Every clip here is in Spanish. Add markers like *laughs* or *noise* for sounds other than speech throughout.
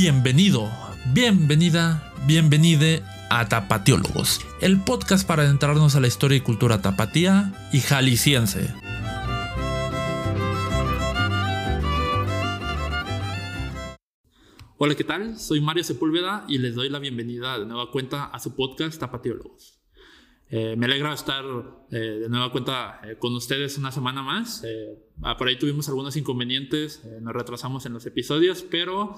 Bienvenido, bienvenida, bienvenide a Tapatiólogos, el podcast para adentrarnos a la historia y cultura tapatía y jalisciense. Hola, ¿qué tal? Soy Mario Sepúlveda y les doy la bienvenida de nueva cuenta a su podcast Tapatiólogos. Eh, me alegra estar eh, de nueva cuenta eh, con ustedes una semana más. Ah, por ahí tuvimos algunos inconvenientes, nos retrasamos en los episodios, pero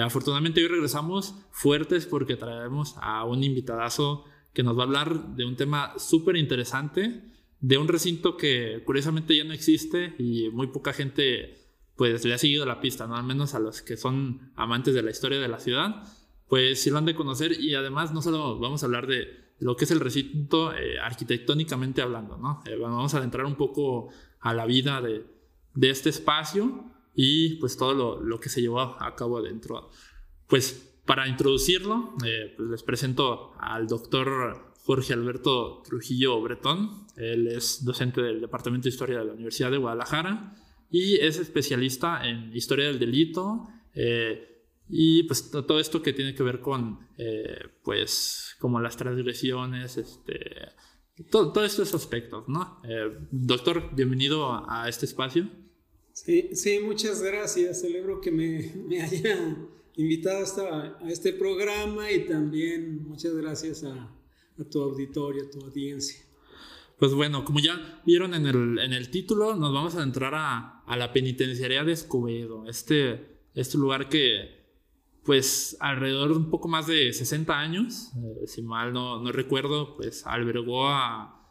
afortunadamente hoy regresamos fuertes porque traemos a un invitadazo que nos va a hablar de un tema súper interesante, de un recinto que curiosamente ya no existe y muy poca gente pues le ha seguido la pista, ¿no? Al menos a los que son amantes de la historia de la ciudad, pues sí lo han de conocer y además no solo vamos a hablar de lo que es el recinto eh, arquitectónicamente hablando, ¿no? Eh, vamos a adentrar un poco a la vida de, de este espacio y pues todo lo, lo, que se llevó a cabo adentro. Pues para introducirlo, eh, pues les presento al doctor Jorge Alberto Trujillo Bretón. Él es docente del Departamento de Historia de la Universidad de Guadalajara y es especialista en historia del delito, y pues todo esto que tiene que ver con, eh, pues, como las transgresiones, este, todos estos aspectos, ¿no? Eh, doctor, bienvenido a, este espacio. Sí, sí, muchas gracias. Celebro que me, me haya invitado hasta a este programa y también muchas gracias a, a tu auditorio, a tu audiencia. Pues bueno, como ya vieron en el, en el título, nos vamos a entrar a, a la penitenciaría de Escobedo, este, este lugar que pues alrededor de un poco más de 60 años, eh, si mal no, no, recuerdo, pues albergó a,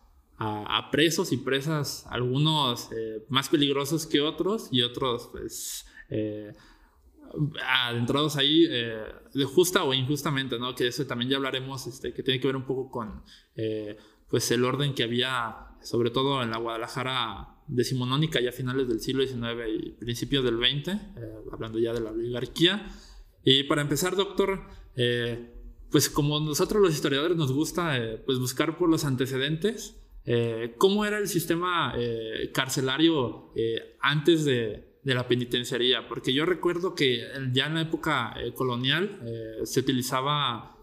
a, presos y presas, algunos eh, más peligrosos que otros y otros pues eh, adentrados ahí de justa o injustamente, ¿no? Que eso también ya hablaremos, este, que tiene que ver un poco con pues el orden que había, sobre todo en la Guadalajara decimonónica ya a finales del siglo XIX y principios del XX, hablando ya de la oligarquía. Y para empezar, doctor, eh, pues como nosotros los historiadores nos gusta eh, pues buscar por los antecedentes, eh, ¿cómo era el sistema carcelario antes de, la penitenciaría? Porque yo recuerdo que ya en la época colonial se utilizaba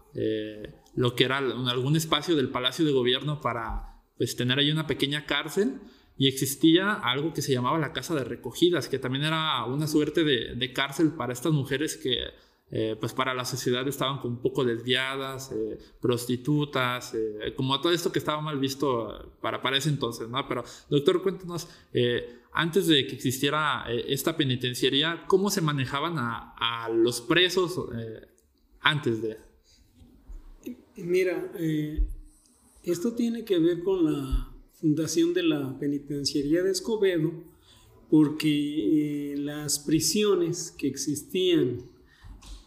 lo que era algún espacio del Palacio de Gobierno para pues, tener ahí una pequeña cárcel y existía algo que se llamaba la casa de recogidas, que también era una suerte de cárcel para estas mujeres que eh, pues para la sociedad estaban un poco desviadas, eh, prostitutas, eh, como todo esto que estaba mal visto para, para ese entonces, ¿no? Pero, doctor, cuéntanos, antes de que existiera esta penitenciaría, ¿cómo se manejaban a, a los presos antes de...? Mira, esto tiene que ver con la fundación de la penitenciaría de Escobedo, porque las prisiones que existían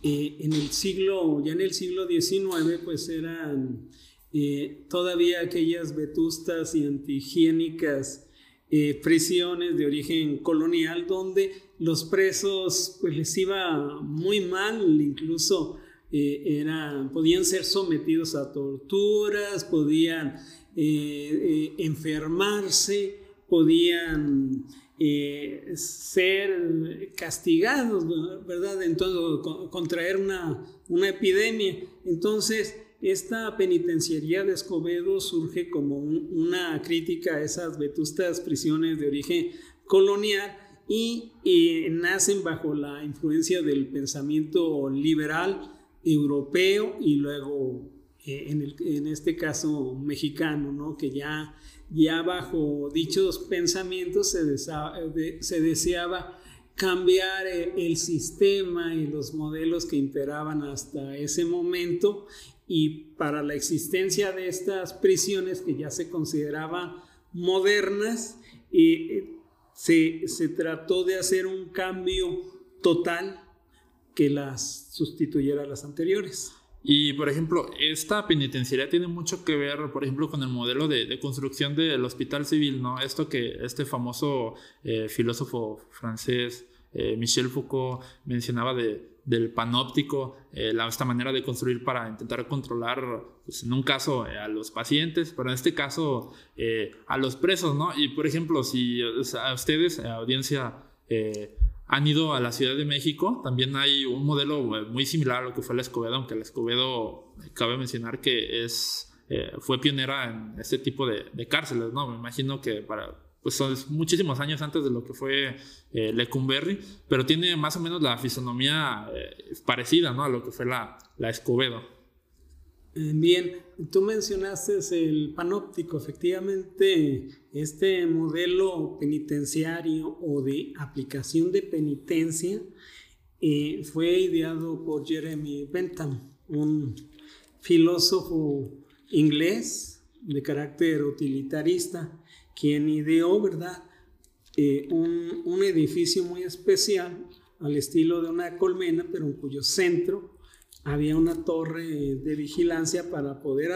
eh, en el siglo, ya en el siglo XIX, pues eran eh, todavía aquellas vetustas y antihigiénicas eh, prisiones de origen colonial donde los presos pues les iba muy mal, incluso eran, podían ser sometidos a torturas, podían enfermarse, podían ser castigados, ¿verdad? Entonces, contraer una, una epidemia. Entonces, esta penitenciaría de Escobedo surge como una crítica a esas vetustas prisiones de origen colonial y, nacen bajo la influencia del pensamiento liberal europeo y luego eh, en, el, en, este caso mexicano, ¿no? que ya ya bajo dichos pensamientos se, se deseaba cambiar e, el sistema y los modelos que imperaban hasta ese momento y para la existencia de estas prisiones que ya se consideraban modernas, eh, se, se trató de hacer un cambio total que las sustituyera a las anteriores. Y, por ejemplo, esta penitenciaría tiene mucho que ver, por ejemplo, con el modelo de, construcción del hospital civil, ¿no? Esto que este famoso eh, filósofo francés, eh, Michel Foucault, mencionaba de, del panóptico, eh, esta manera de construir para intentar controlar, pues, en un caso, a los pacientes, pero en este caso, a los presos, ¿no? Y, por ejemplo, si a ustedes, a audiencia, han ido a la Ciudad de México, también hay un modelo eh, muy similar a lo que fue la Escobedo, aunque la Escobedo, cabe mencionar que es, fue pionera en este tipo de, de cárceles, ¿no? Me imagino que para pues son muchísimos años antes de lo que fue eh, Lecumberri, pero tiene más o menos la fisonomía eh, parecida ¿no? a lo que fue la, la Escobedo. Eh, bien, tú mencionaste el panóptico, efectivamente este modelo penitenciario o de aplicación de penitencia fue ideado por Jeremy Bentham, un filósofo inglés de carácter utilitarista, quien ideó, ¿verdad? Eh, un, edificio muy especial al estilo de una colmena, pero en cuyo centro había una torre de vigilancia para poder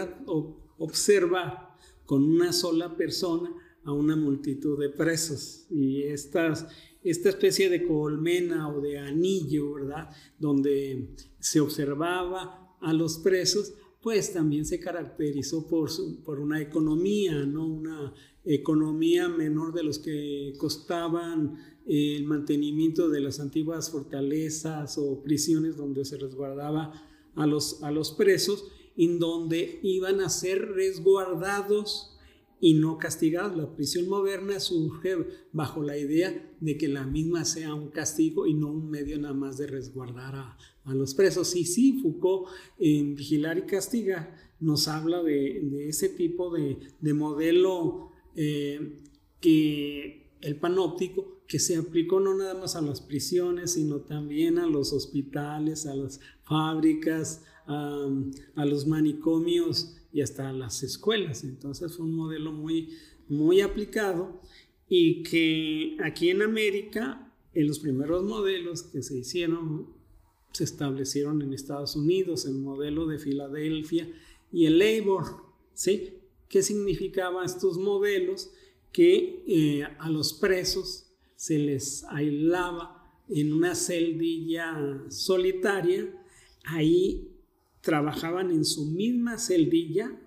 observar con una sola persona a una multitud de presos. Y esta especie de colmena o de anillo, ¿verdad? Donde se observaba a los presos, pues también se caracterizó por, por una economía, ¿no? Una economía menor de los que costaban el mantenimiento de las antiguas fortalezas o prisiones donde se resguardaba a los, a los presos, en donde iban a ser resguardados y no castigados. La prisión moderna surge bajo la idea de que la misma sea un castigo y no un medio nada más de resguardar a, los presos. Y sí, Foucault en Vigilar y Castigar nos habla de, ese tipo de, de modelo eh, que el panóptico que se aplicó no nada más a las prisiones, sino también a los hospitales, a las fábricas, a, los manicomios y hasta a las escuelas. Entonces fue un modelo muy, muy aplicado y que aquí en América, en los primeros modelos que se hicieron, se establecieron en Estados Unidos, el modelo de Filadelfia y el Labor, ¿sí? ¿Qué significaban estos modelos? Que eh, a los presos se les aislaba en una celdilla solitaria, ahí trabajaban en su misma celdilla,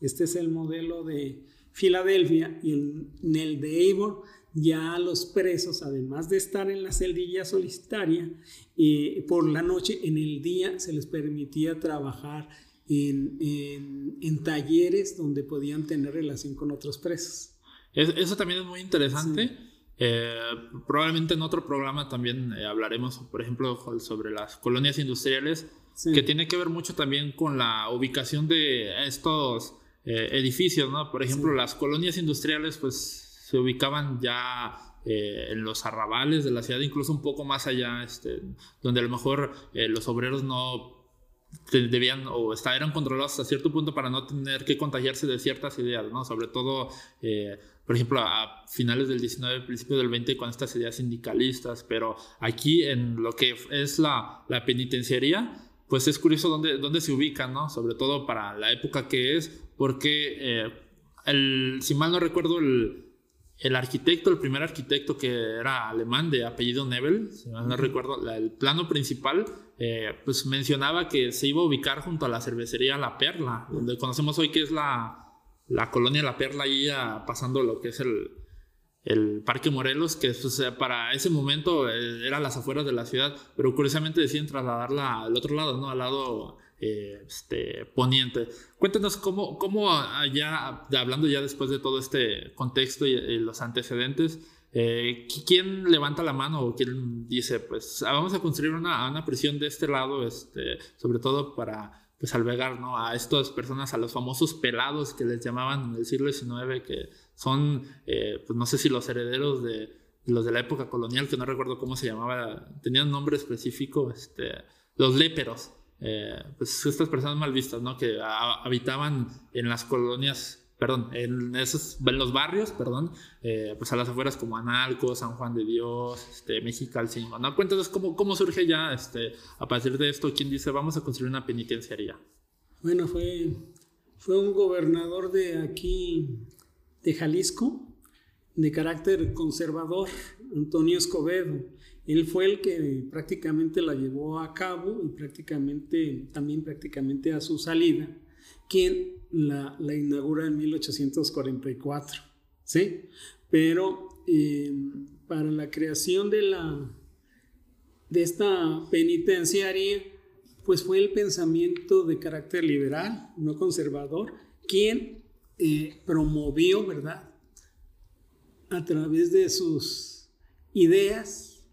este es el modelo de Filadelfia, y en, el de Avon ya los presos, además de estar en la celdilla solitaria, eh, por la noche, en el día se les permitía trabajar en, talleres donde podían tener relación con otros presos. eso también es muy interesante. Eh, probablemente en otro programa también eh, hablaremos, por ejemplo, sobre las colonias industriales, que tiene que ver mucho también con la ubicación de estos eh, edificios, ¿no? Por ejemplo, las colonias industriales, pues se ubicaban ya en los arrabales de la ciudad, incluso un poco más allá, este, donde a lo mejor los obreros no debían o eran controlados hasta cierto punto para no tener que contagiarse de ciertas ideas, ¿no? Sobre todo, eh, por ejemplo, a finales del 19, principio del 20, con estas ideas sindicalistas, pero aquí en lo que es la, la penitenciaría, pues es curioso dónde, dónde se ubica, ¿no? Sobre todo para la época que es, porque, eh, el, si mal no recuerdo, el, el arquitecto, el primer arquitecto que era alemán de apellido Nebel, si mal no recuerdo, el plano principal, eh, pues mencionaba que se iba a ubicar junto a la cervecería La Perla, donde conocemos hoy que es la, la colonia La Perla, ahí pasando lo que es el, el Parque Morelos, que para ese momento eh, era las afueras de la ciudad, pero curiosamente deciden trasladarla al otro lado, ¿no? Al lado eh, este, poniente. Cuéntanos cómo, cómo allá, hablando ya después de todo este contexto y, los antecedentes, eh, ¿quién levanta la mano o quién dice, pues ah, vamos a construir una, prisión de este lado, este, sobre todo para pues albergar ¿no? a estas personas, a los famosos pelados que les llamaban en el siglo XIX, que son, eh, pues no sé si los herederos de los de la época colonial, que no recuerdo cómo se llamaba, tenían nombre específico, este, los léperos. Eh, pues estas personas mal vistas, ¿no? Que habitaban en las colonias, perdón, en esos, en los barrios, perdón, eh, pues a las afueras como Analco, San Juan de Dios, este, Mexicalcingo, ¿no? Cuéntanos cómo, cómo surge ya, este, a partir de esto, quién dice, vamos a construir una penitenciaría. Bueno, fue, fue un gobernador de aquí, de Jalisco, de carácter conservador, Antonio Escobedo él fue el que prácticamente la llevó a cabo y prácticamente, también prácticamente a su salida, quien la, inaugura en 1844, ¿sí? Pero eh, para la creación de la, de esta penitenciaria, pues fue el pensamiento de carácter liberal, no conservador, quien eh, promovió, ¿verdad? A través de sus ideas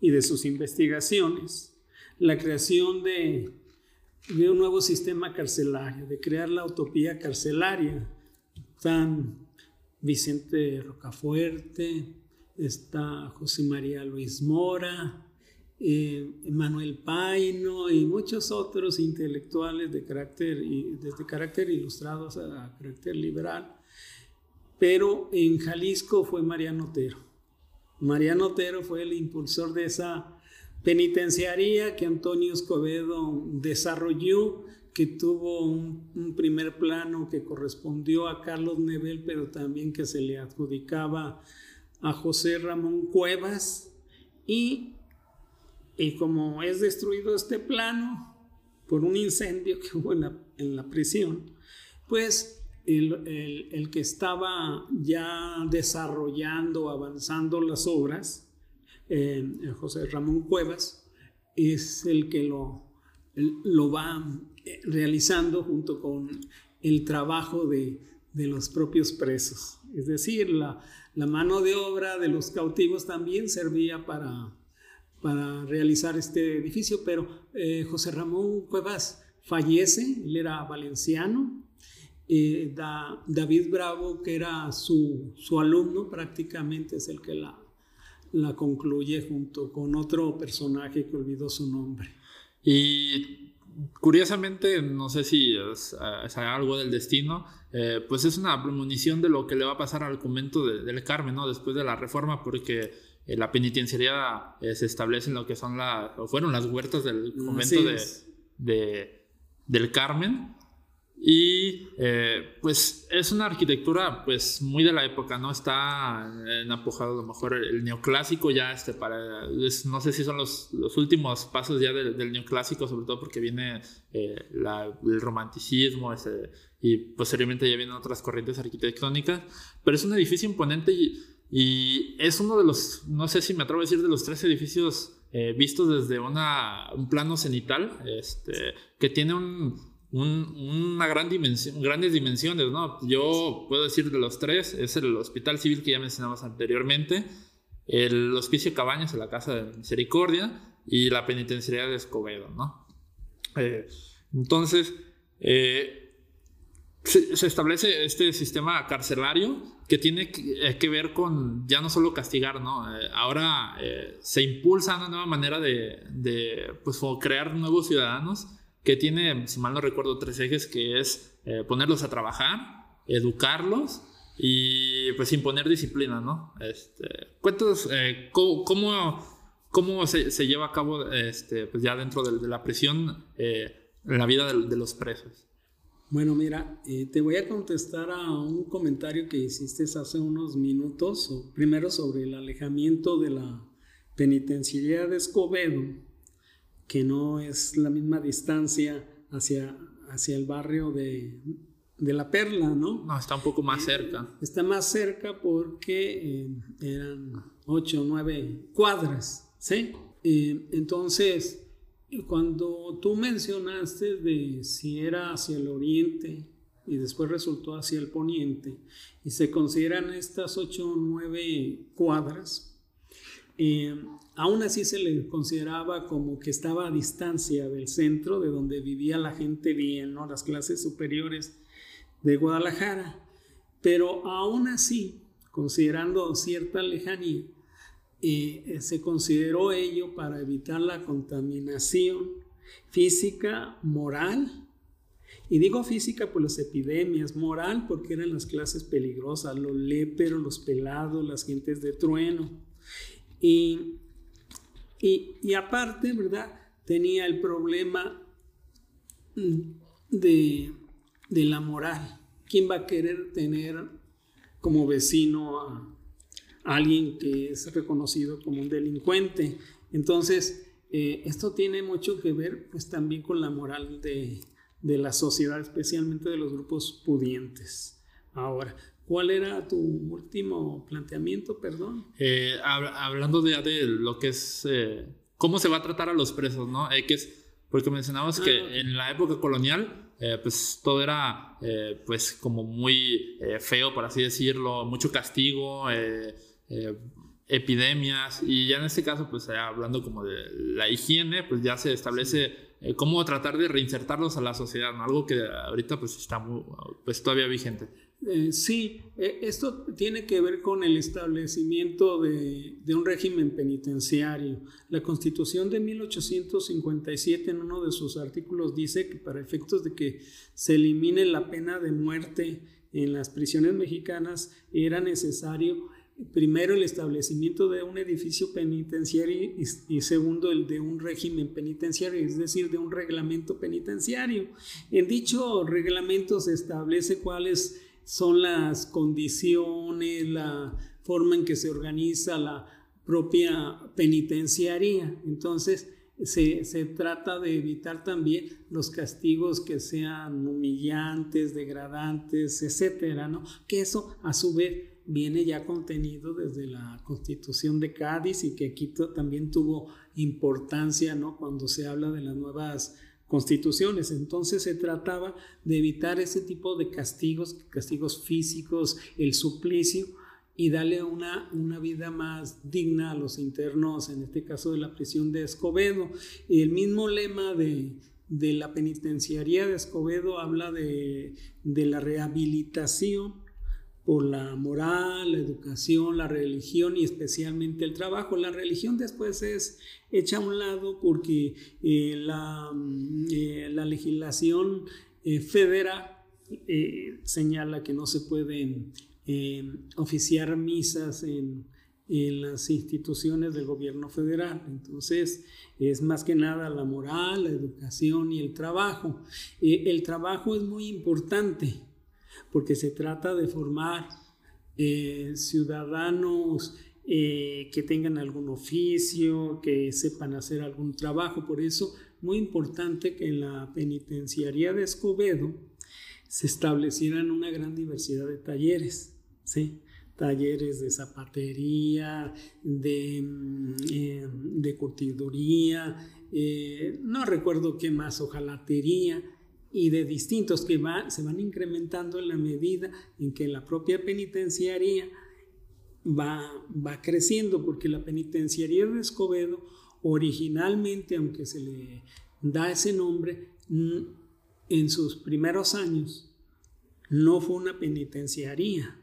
y de sus investigaciones, la creación de, de un nuevo sistema carcelario, de crear la utopía carcelaria. Están Vicente Rocafuerte, está José María Luis Mora, eh, Manuel Paino y muchos otros intelectuales de carácter, desde carácter ilustrado a carácter liberal. Pero en Jalisco fue Mariano Otero. Mariano Otero fue el impulsor de esa penitenciaría que Antonio Escobedo desarrolló, que tuvo un, primer plano que correspondió a Carlos Nebel, pero también que se le adjudicaba a José Ramón Cuevas. Y y como es destruido este plano por un incendio que hubo en la, prisión, pues el, que estaba ya desarrollando, avanzando las obras, eh, José Ramón Cuevas, es el que lo, lo va eh, realizando junto con el trabajo de, los propios presos. Es decir, la, la mano de obra de los cautivos también servía para para realizar este edificio, pero eh, José Ramón Cuevas fallece, él era valenciano, David Bravo, que era su, su, alumno, prácticamente es el que la, la concluye junto con otro personaje que olvidó su nombre. Y curiosamente, no sé si es, algo del destino, eh, pues es una premonición de lo que le va a pasar al convento del Carmen, ¿no? Después de la reforma, porque eh, la penitenciaría eh, se establece en lo que son las, o fueron las huertas del convento de, del Carmen. Y eh, pues es una arquitectura pues muy de la época, ¿no? Está en apogado a lo mejor el, neoclásico ya, este, para, no sé si son los, los últimos pasos ya del, neoclásico, sobre todo porque viene el romanticismo ese, y posteriormente ya vienen otras corrientes arquitectónicas, pero es un edificio imponente y y es uno de los, no sé si me atrevo a decir, de los tres edificios eh, vistos desde una, un plano cenital, este, que tiene un, una gran dimensión, grandes dimensiones, ¿no? Yo puedo decir de los tres, es el Hospital Civil que ya mencionamos anteriormente, el Hospicio Cabañas en la Casa de Misericordia y la Penitenciaría de Escobedo, ¿no? Eh, entonces, eh, se, establece este sistema carcelario que tiene que, eh, ver con ya no solo castigar, ¿no? Ahora se impulsa una nueva manera de, de pues, crear nuevos ciudadanos que tiene, si mal no recuerdo, tres ejes, que es ponerlos a trabajar, educarlos y pues imponer disciplina, ¿no? Este, cuéntanos cómo, cómo, se, se, lleva a cabo este, pues ya dentro de, la prisión la vida de los presos. Bueno, mira, eh, te voy a contestar a un comentario que hiciste hace unos minutos, primero sobre el alejamiento de la penitenciaría de Escobedo, que no es la misma distancia hacia, hacia el barrio de, La Perla, ¿no? No, está un poco más eh, cerca. Está más cerca porque eh, eran ocho o nueve cuadras, ¿sí? entonces, cuando tú mencionaste de si era hacia el oriente y después resultó hacia el poniente, y se consideran estas ocho o nueve cuadras, eh, aún así se le consideraba como que estaba a distancia del centro de donde vivía la gente bien, ¿no? las clases superiores de Guadalajara. Pero aún así, considerando cierta lejanía, eh, se consideró ello para evitar la contaminación física, moral, y digo física por las epidemias, moral porque eran las clases peligrosas, los léperos, los pelados, las gentes de trueno. Y, y, aparte, ¿verdad? Tenía el problema de, de la moral. ¿Quién va a querer tener como vecino a, alguien que es reconocido como un delincuente. Entonces, eh, esto tiene mucho que ver pues también con la moral de, la sociedad, especialmente de los grupos pudientes. Ahora, ¿cuál era tu último planteamiento, perdón? Eh, hablando de, de, lo que es eh, cómo se va a tratar a los presos, ¿no? que es, porque mencionamos que ah, en la época colonial, eh, pues todo era, eh, pues como muy eh, feo, por así decirlo, mucho castigo, epidemias, y ya en este caso, pues hablando como de la higiene, pues ya se establece cómo tratar de reinsertarlos a la sociedad, ¿no? Algo que ahorita pues está muy, pues todavía vigente. Eh, sí, eh, esto tiene que ver con el establecimiento de, un régimen penitenciario. La Constitución de 1857 en uno de sus artículos dice que para efectos de que se elimine la pena de muerte en las prisiones mexicanas era necesario primero el establecimiento de un edificio penitenciario y, segundo el de un régimen penitenciario, es decir, de un reglamento penitenciario. En dicho reglamento se establece cuáles son las condiciones, la forma en que se organiza la propia penitenciaría. Entonces, se, trata de evitar también los castigos que sean humillantes, degradantes, etcétera, ¿no? Que eso, a su vez, viene ya contenido desde la Constitución de Cádiz y que aquí también tuvo importancia, ¿no? Cuando se habla de las nuevas constituciones. Entonces se trataba de evitar ese tipo de castigos, castigos físicos, el suplicio, y darle una, una vida más digna a los internos, en este caso de la prisión de Escobedo. El mismo lema de, la penitenciaría de Escobedo habla de, de la rehabilitación por la moral, la educación, la religión y especialmente el trabajo. La religión después es hecha a un lado porque eh, la, mm, eh, la, legislación eh, federal señala que no se pueden oficiar misas en, en las instituciones del gobierno federal. Entonces, es más que nada la moral, la educación y el trabajo. el trabajo es muy importante porque se trata de formar eh, ciudadanos eh, que tengan algún oficio, que sepan hacer algún trabajo. Por eso, muy importante que en la penitenciaría de Escobedo se establecieran una gran diversidad de talleres, ¿sí? talleres de zapatería, de, mm, eh, de curtiduría, no recuerdo qué más, ojalatería, y de distintos que se van incrementando en la medida en que la propia penitenciaría va, va creciendo, porque la penitenciaría de Escobedo originalmente, aunque se le da ese nombre, en sus primeros años no fue una penitenciaría,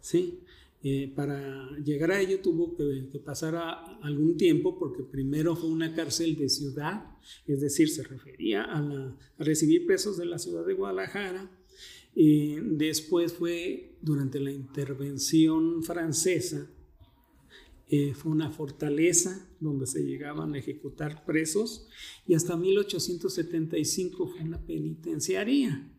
¿sí? Eh, para llegar a ello tuvo que, pasar algún tiempo porque primero fue una cárcel de ciudad, es decir, se refería a, recibir presos de la ciudad de Guadalajara. y después fue durante la intervención francesa, eh, fue una fortaleza donde se llegaban a ejecutar presos y hasta 1875 fue una penitenciaría.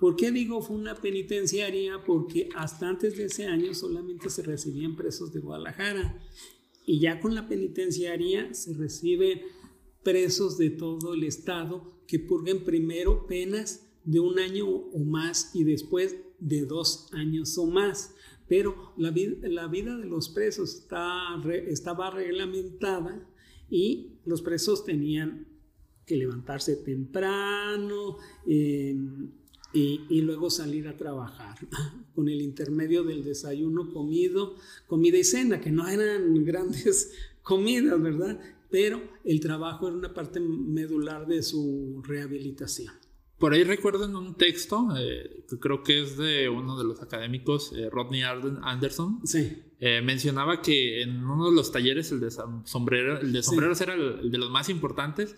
¿Por qué digo fue una penitenciaria? Porque hasta antes de ese año solamente se recibían presos de Guadalajara y ya con la penitenciaria se reciben presos de todo el estado que purguen primero penas de un año o más y después de dos años o más. Pero la, la vida de los presos está, estaba reglamentada y los presos tenían que levantarse temprano, eh, y, luego salir a trabajar *laughs* con el intermedio del desayuno, comido, comida y cena, que no eran grandes *laughs* comidas, ¿verdad? Pero el trabajo era una parte medular de su rehabilitación. Por ahí recuerdo en un texto, eh, que creo que es de uno de los académicos, eh, Rodney Anderson, sí. Eh, mencionaba que en uno de los talleres el de, sombrero, el de sombreros era el, de los más importantes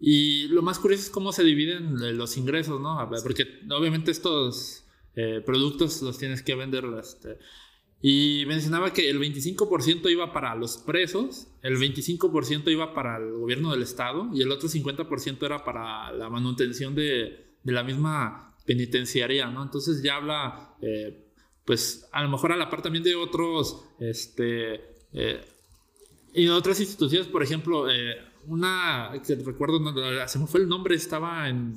y lo más curioso es cómo se dividen eh, los ingresos, ¿no? Porque obviamente estos eh, productos los tienes que vender. Este, y mencionaba que el 25% iba para los presos, el 25% iba para el gobierno del estado y el otro 50% era para la manutención de, de, la misma penitenciaría, ¿no? Entonces ya habla, eh, pues a lo mejor a la par también de otros, este, y otras instituciones, por ejemplo, una que recuerdo, se me fue el nombre, estaba en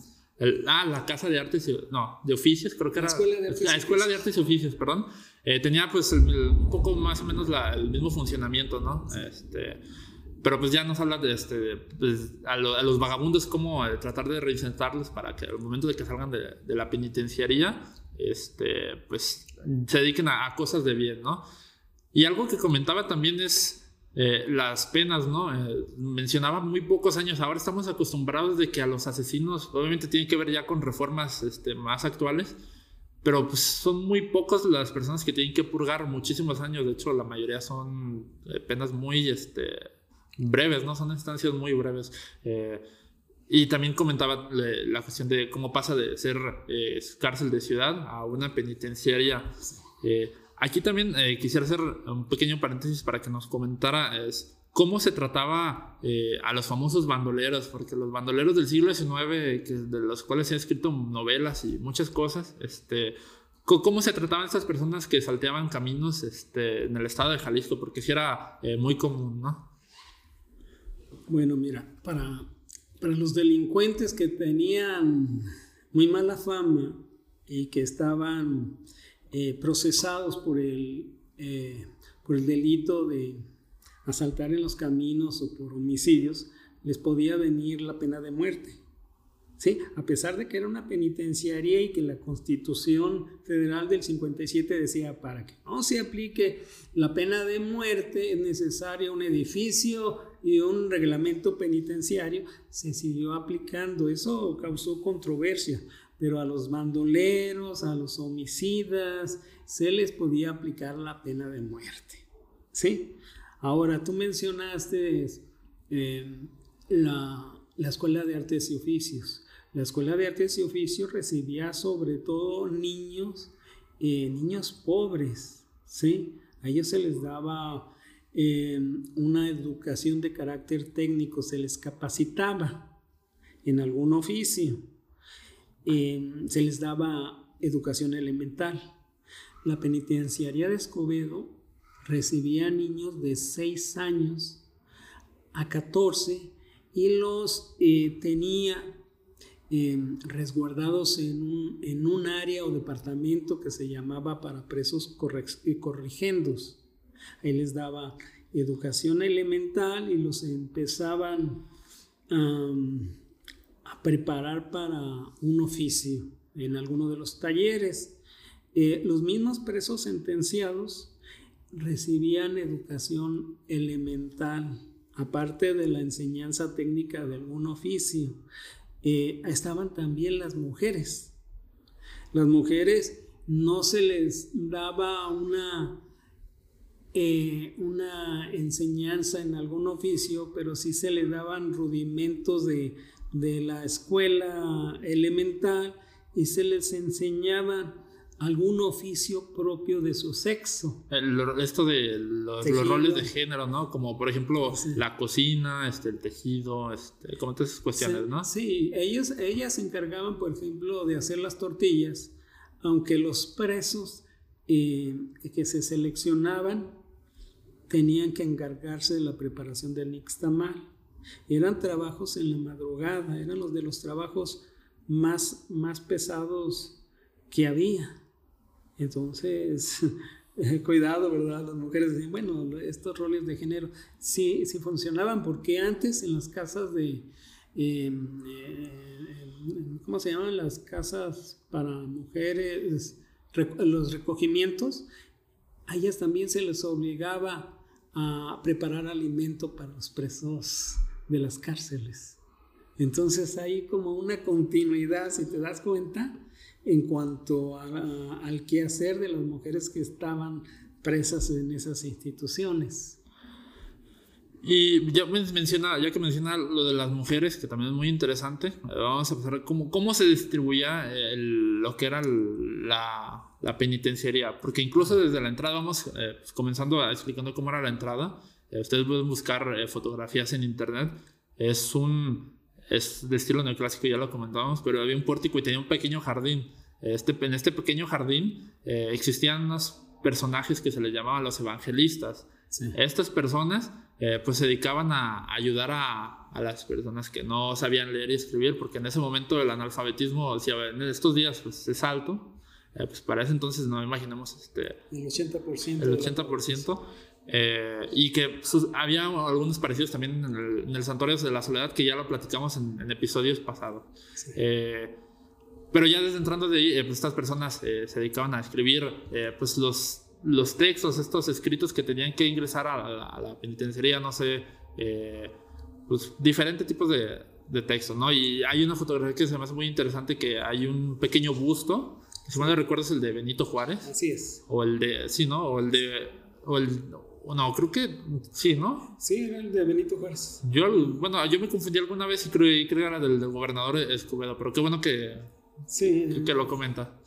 ah, la Casa de Artes, y, no, de Oficios, creo que era. La Escuela de Artes, y Oficios, perdón. Eh, tenía pues un poco más o menos el mismo funcionamiento, ¿no? Este, pero pues ya nos habla de este, pues, a, los vagabundos cómo eh, tratar de reinsertarlos para que al momento de que salgan de, la penitenciaría, este, pues se dediquen a, cosas de bien, ¿no? Y algo que comentaba también es eh, las penas, ¿no? Eh, mencionaba muy pocos años, ahora estamos acostumbrados de que a los asesinos, obviamente tiene que ver ya con reformas este, más actuales, pero pues son muy pocos las personas que tienen que purgar muchísimos años, de hecho la mayoría son penas muy, este, breves, ¿no? Son instancias muy breves. Eh, y también comentaba la cuestión de cómo pasa de ser eh, cárcel de ciudad a una penitenciaria. Eh, aquí también quisiera hacer un pequeño paréntesis para que nos comentara cómo se trataba a los famosos bandoleros, porque los bandoleros del siglo XIX, de los cuales se han escrito novelas y muchas cosas, este, ¿Cómo se trataban estas personas que salteaban caminos este, en el estado de Jalisco? Porque sí era muy común, ¿no? Bueno, mira, para, para los delincuentes que tenían muy mala fama y que estaban eh, procesados por el, eh, por el delito de asaltar en los caminos o por homicidios, les podía venir la pena de muerte. ¿Sí? A pesar de que era una penitenciaría y que la Constitución Federal del 57 decía para que no se aplique la pena de muerte es necesario un edificio y un reglamento penitenciario, se siguió aplicando. Eso causó controversia, pero a los bandoleros, a los homicidas, se les podía aplicar la pena de muerte. ¿Sí? Ahora, tú mencionaste eh, la, Escuela de Artes y Oficios. La Escuela de Artes y Oficios recibía sobre todo niños, eh, niños pobres, ¿sí? A ellos se les daba una educación de carácter técnico, se les capacitaba en algún oficio, em, se les daba educación elemental. La penitenciaría de Escobedo recibía niños de 6 años a 14 y los eh, tenía em, resguardados en un, en un, área o departamento que se llamaba para presos corrigendos. Ahí les daba educación elemental y los empezaban a preparar para un oficio en alguno de los talleres. Eh, los mismos presos sentenciados recibían educación elemental, aparte de la enseñanza técnica de algún oficio. Eh, estaban también las mujeres. Las mujeres no se les daba una eh, una enseñanza en algún oficio, pero sí se le daban rudimentos de, la escuela elemental y se les enseñaba algún oficio propio de su sexo. esto de los, roles de género, ¿no? Como por ejemplo la cocina, este, el tejido, este, como todas esas cuestiones, ¿no? Sí, ellos, ellas se encargaban, por ejemplo, de hacer las tortillas, aunque los presos eh, que se seleccionaban tenían que encargarse de la preparación del nixtamal. Eran trabajos en la madrugada, eran los de los trabajos más, más pesados que había. Entonces, *laughs* cuidado, ¿verdad? Las mujeres decían, bueno, estos roles de género sí, sí funcionaban, porque antes en las casas de, em, eh, ¿cómo se llaman? Las casas para mujeres, los recogimientos, a ellas también se les obligaba a preparar alimento para los presos de las cárceles. Entonces hay como una continuidad, si te das cuenta, en cuanto al quehacer de las mujeres que estaban presas en esas instituciones. Y ya, menciona, ya que menciona lo de las mujeres, que también es muy interesante, eh, vamos a pasar cómo, cómo se distribuía lo que era la, la, penitenciaría. Porque incluso desde la entrada, vamos eh, pues, comenzando explicando cómo era la entrada. Eh, ustedes pueden buscar fotografías en internet. Es un es de estilo neoclásico, ya lo comentábamos, pero había un pórtico y tenía un pequeño jardín. Este, en este pequeño jardín existían unos personajes que se les llamaban los evangelistas. Estas personas eh, pues se dedicaban a ayudar a, a, las personas que no sabían leer y escribir, porque en ese momento el analfabetismo, si en estos días pues, es alto, eh, pues para ese entonces no imaginemos este, el 80%. El 80%. Eh, y que había algunos parecidos también en el, Santuario de la Soledad, que ya lo platicamos en, episodios pasados. Eh, pero ya desde entrando de ahí, pues estas personas se dedicaban a escribir pues los, los textos, estos escritos que tenían que ingresar a la, penitenciaría, no sé, pues diferentes tipos de, de textos, ¿no? Y hay una fotografía que se me hace muy interesante, que hay un pequeño busto si mal no recuerdo es el de Benito Juárez. Así es. O el de, sí, ¿no? O el de, o el, no, creo que sí, ¿no? Sí, era el de Benito Juárez. Yo, bueno, yo me confundí alguna vez y creo, que era del, del, gobernador Escobedo, pero qué bueno que, sí, que, lo comenta.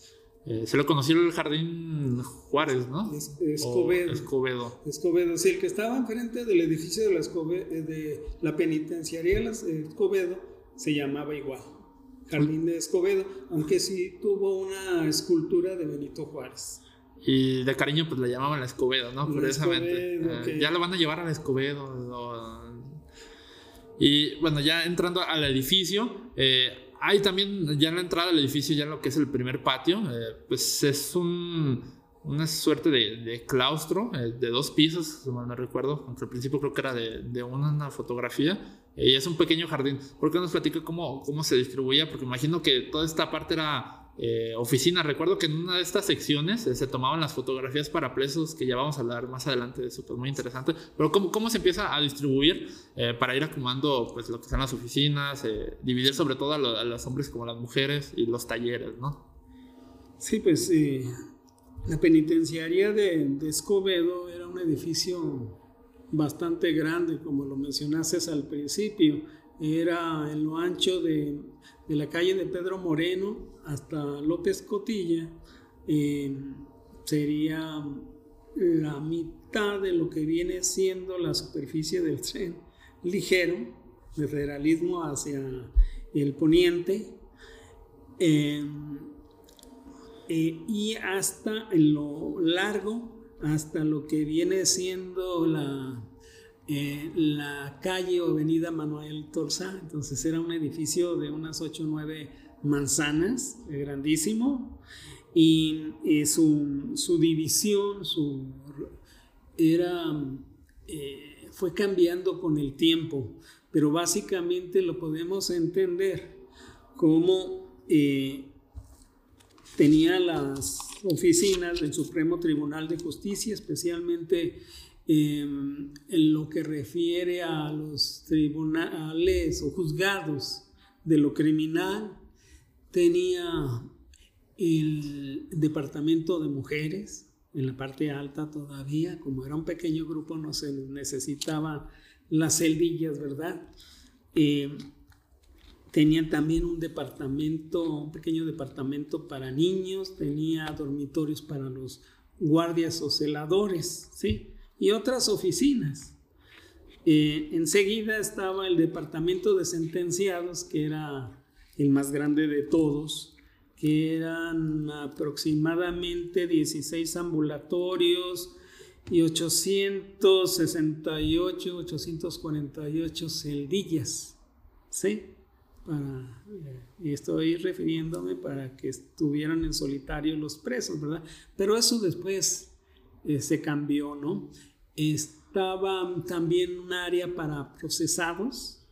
Eh, se lo conoció el Jardín Juárez, ¿no? Escobedo. Escobedo. Escobedo, sí, el que estaba enfrente del edificio de la, Escobedo, eh, de la penitenciaría Escobedo se llamaba igual. Jardín de Escobedo, aunque sí tuvo una escultura de Benito Juárez. Y de cariño pues le llamaban la Escobedo, ¿no? Curiosamente. Eh, ya lo van a llevar al Escobedo. Y bueno, ya entrando al edificio, eh, hay también ya en la entrada al edificio, ya lo que es el primer patio, eh, pues es un, una suerte de, claustro de dos pisos, si mal no recuerdo, aunque al principio creo que era de, de una fotografía y es un pequeño jardín. ¿Por qué nos platica cómo, cómo se distribuía? Porque imagino que toda esta parte era eh, oficina. Recuerdo que en una de estas secciones eh, se tomaban las fotografías para presos, que ya vamos a hablar más adelante de eso, pues muy interesante. Pero cómo, cómo se empieza a distribuir eh, para ir acumulando pues, lo que son las oficinas, dividir sobre todo a, los hombres como las mujeres y los talleres, ¿no? Sí, pues la penitenciaría de, de Escobedo era un edificio bastante grande, como lo mencionaste al principio. Era en lo ancho de, la calle de Pedro Moreno hasta López Cotilla. Eh, sería la mitad de lo que viene siendo la superficie del tren ligero, de federalismo hacia el poniente. Eh, y hasta en lo largo hasta lo que viene siendo la, eh, la calle o avenida Manuel Torza. Entonces era un edificio de unas 8 o 9 manzanas, eh, grandísimo, y su, división su, era, eh, fue cambiando con el tiempo, pero básicamente lo podemos entender como tenía las oficinas del Supremo Tribunal de Justicia, especialmente em, en lo que refiere a los tribunales o juzgados de lo criminal. Tenía el departamento de mujeres en la parte alta todavía, como era un pequeño grupo no se necesitaba las celdillas, ¿verdad? Em, Tenía también un departamento, un pequeño departamento para niños, tenía dormitorios para los guardias o celadores, ¿sí? Y otras oficinas. Eh, enseguida estaba el departamento de sentenciados, que era el más grande de todos, que eran aproximadamente 16 ambulatorios y 868, 848 celdillas, ¿sí? y estoy refiriéndome para que estuvieran en solitario los presos, ¿verdad? Pero eso después se cambió, ¿no? Estaba también un área para procesados,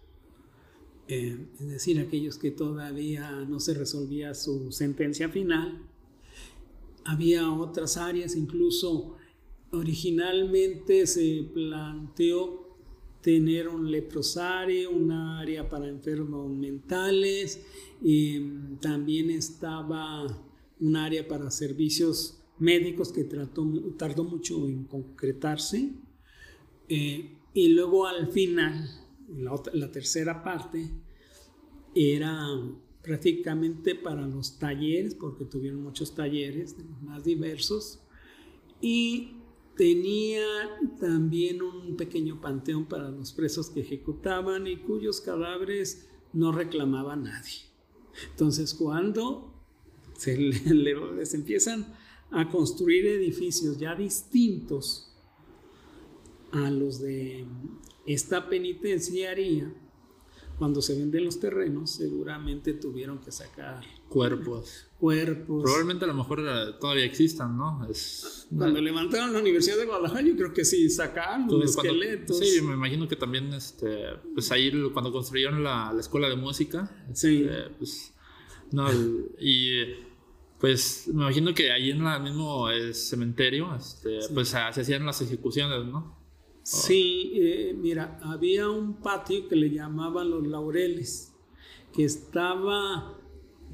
eh, es decir, aquellos que todavía no se resolvía su sentencia final. Había otras áreas, incluso originalmente se planteó tener un leprosario, un área para enfermos mentales, también estaba un área para servicios médicos que trató, tardó mucho en concretarse. Eh, y luego al final, la, la, tercera parte, era prácticamente para los talleres, porque tuvieron muchos talleres más diversos. Y Tenía también un pequeño panteón para los presos que ejecutaban y cuyos cadáveres no reclamaba nadie. Entonces, cuando se *laughs* les empiezan a construir edificios ya distintos a los de esta penitenciaría, cuando se venden los terrenos, seguramente tuvieron que sacar cuerpos. Cuerpos. Probablemente a lo mejor todavía existan, ¿no? Es, cuando levantaron la Universidad de Guadalajara, yo creo que sí sacaron los esqueletos. sí, me imagino que también, este, pues ahí cuando construyeron la, la escuela de música, sí. Este, pues, no, y pues me imagino que ahí en el mismo eh, cementerio, este, pues se hacían las ejecuciones, ¿no? Sí, eh, mira, había un patio que le llamaban los laureles, que estaba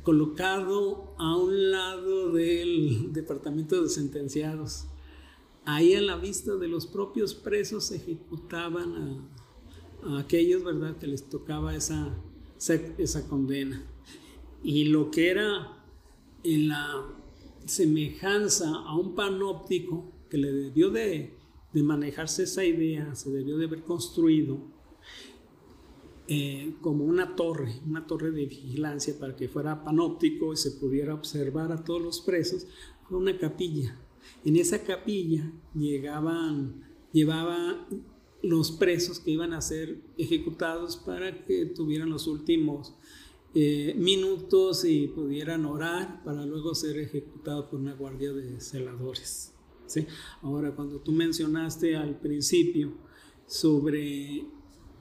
colocado a un lado del *laughs* departamento de sentenciados. Ahí a la vista de los propios presos ejecutaban a, aquellos, ¿verdad?, que les tocaba esa, esa, condena. Y lo que era en la semejanza a un panóptico que le debió de de manejarse esa idea, se debió de haber construido eh, como una torre, una torre de vigilancia para que fuera panóptico y se pudiera observar a todos los presos, fue una capilla. En esa capilla llegaban, llevaban los presos que iban a ser ejecutados para que tuvieran los últimos eh, minutos y pudieran orar para luego ser ejecutados por una guardia de celadores. Ahora, cuando tú mencionaste al principio sobre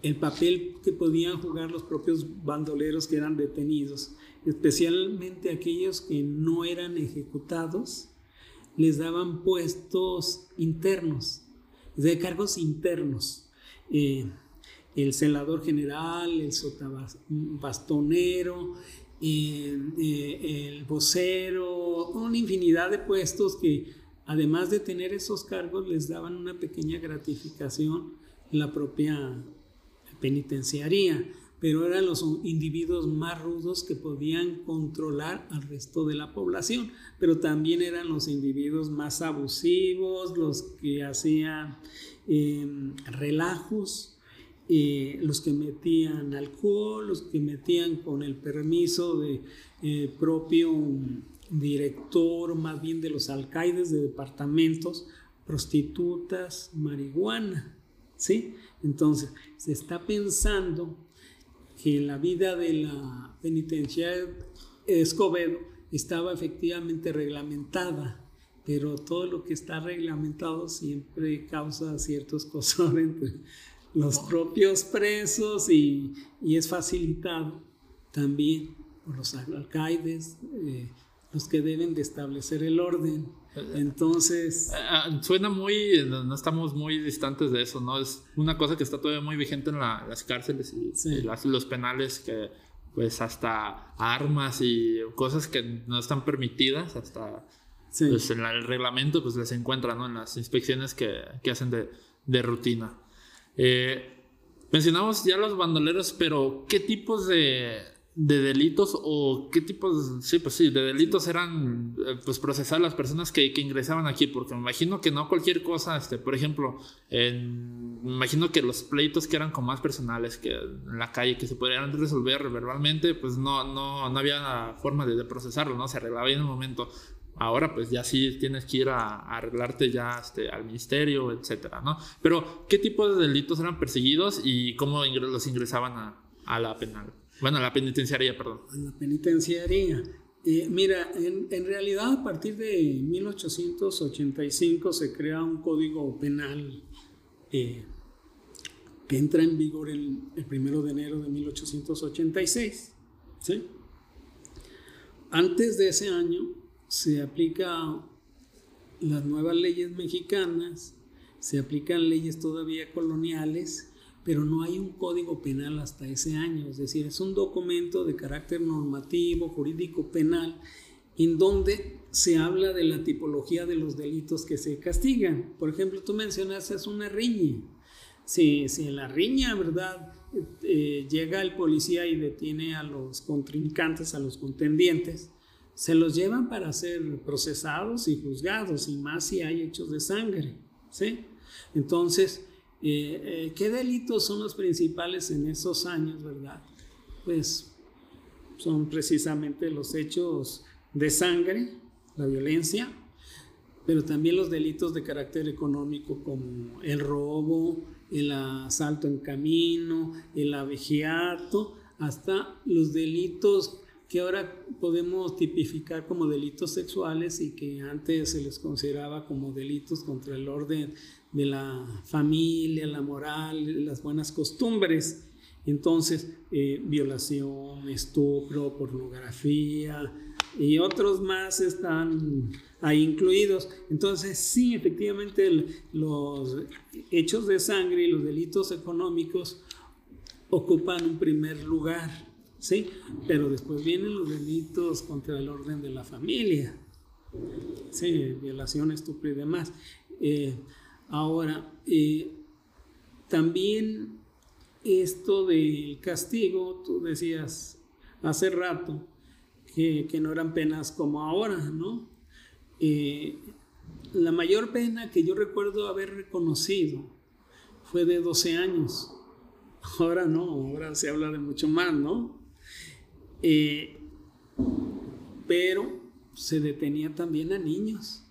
el papel que podían jugar los propios bandoleros que eran detenidos, especialmente aquellos que no eran ejecutados, les daban puestos internos, de cargos internos. Eh, el celador general, el sotabastonero, eh, eh, el vocero, una infinidad de puestos que además de tener esos cargos, les daban una pequeña gratificación la propia penitenciaría, pero eran los individuos más rudos que podían controlar al resto de la población, pero también eran los individuos más abusivos, los que hacían em, relajos, eh, los que metían alcohol, los que metían con el permiso de eh, propio director más bien de los alcaides de departamentos, prostitutas, marihuana, ¿sí? Entonces, se está pensando que la vida de la penitenciaria Escobedo estaba efectivamente reglamentada, pero todo lo que está reglamentado siempre causa ciertos *laughs* cosas entre los propios presos y, es facilitado también por los alcaides, eh, los que deben de establecer el orden. Entonces... Ah, suena muy, no estamos muy distantes de eso, ¿no? Es una cosa que está todavía muy vigente en las cárceles y, los penales que pues hasta armas y cosas que no están permitidas, hasta pues, en el reglamento pues les encuentran, ¿no? En las inspecciones que, que hacen de, de rutina. Eh, mencionamos ya los bandoleros, pero ¿qué tipos de de delitos o qué tipos, sí, pues sí, de delitos eran eh, pues procesar las personas que, ingresaban aquí, porque me imagino que no cualquier cosa, este, por ejemplo, en, me imagino que los pleitos que eran como más personales que en la calle, que se podrían resolver verbalmente, pues no, no, no había forma de, procesarlo, ¿no? Se arreglaba en un momento. Ahora pues ya sí tienes que ir a, arreglarte ya este, al ministerio, etcétera, ¿no? Pero, ¿qué tipo de delitos eran perseguidos y cómo los ingresaban a, a la penal? Bueno, la penitenciaría, perdón. La penitenciaría. Eh, mira, en, realidad a partir de 1885 se crea un código penal eh, que entra en vigor el, el, primero de enero de 1886. ¿sí? Antes de ese año se aplica las nuevas leyes mexicanas, se aplican leyes todavía coloniales pero no hay un código penal hasta ese año, es decir, es un documento de carácter normativo, jurídico, penal, en donde se habla de la tipología de los delitos que se castigan. Por ejemplo, tú mencionaste es una riña. Si, en la riña, ¿verdad? Eh, llega el policía y detiene a los contrincantes, a los contendientes, se los llevan para ser procesados y juzgados, y más si hay hechos de sangre, ¿sí? Entonces, eh, eh, ¿Qué delitos son los principales en esos años, verdad? Pues son precisamente los hechos de sangre, la violencia, pero también los delitos de carácter económico como el robo, el asalto en camino, el abegiato, hasta los delitos que ahora podemos tipificar como delitos sexuales y que antes se les consideraba como delitos contra el orden de la familia, la moral, las buenas costumbres. Entonces, eh, violación, estupro, pornografía y otros más están ahí incluidos. Entonces, sí, efectivamente, los hechos de sangre y los delitos económicos ocupan un primer lugar. ¿Sí? Pero después vienen los delitos contra el orden de la familia, ¿sí? Violación, estupro y demás. Eh, ahora, eh, también esto del castigo, tú decías hace rato que, no eran penas como ahora, ¿no? Eh, la mayor pena que yo recuerdo haber reconocido fue de 12 años. Ahora no, ahora se habla de mucho más, ¿no? Eh, pero se detenía también a niños.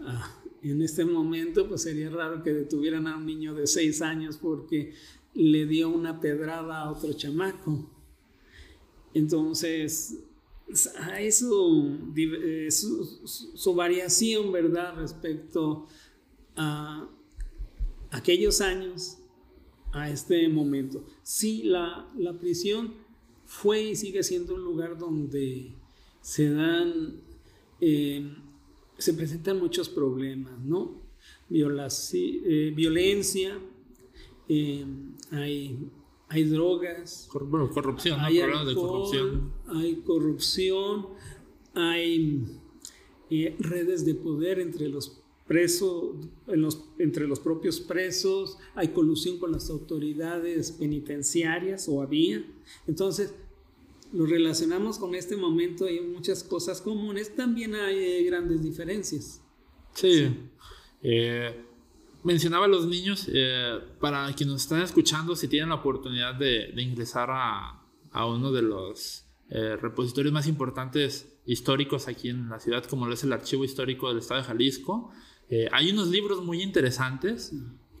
Ah, en este momento, pues sería raro que detuvieran a un niño de seis años porque le dio una pedrada a otro chamaco. Entonces, hay su, eh, su, variación, ¿verdad?, respecto a aquellos años, a este momento. Sí, la, la prisión fue y sigue siendo un lugar donde se dan, eh, se presentan muchos problemas, ¿no? Eh, violencia, eh, hay, hay drogas, corrupción, hay de corrupción. Hay corrupción, hay redes de poder entre los presos, entre los propios presos, hay colusión con las autoridades penitenciarias o había. Entonces, lo relacionamos con este momento, hay muchas cosas comunes, también hay eh, grandes diferencias. Sí. Eh, mencionaba a los niños, eh, para quienes nos están escuchando, si tienen la oportunidad de, ingresar a, a, uno de los repositorios más importantes históricos aquí en la ciudad, como lo es el Archivo Histórico del Estado de Jalisco, hay unos libros muy interesantes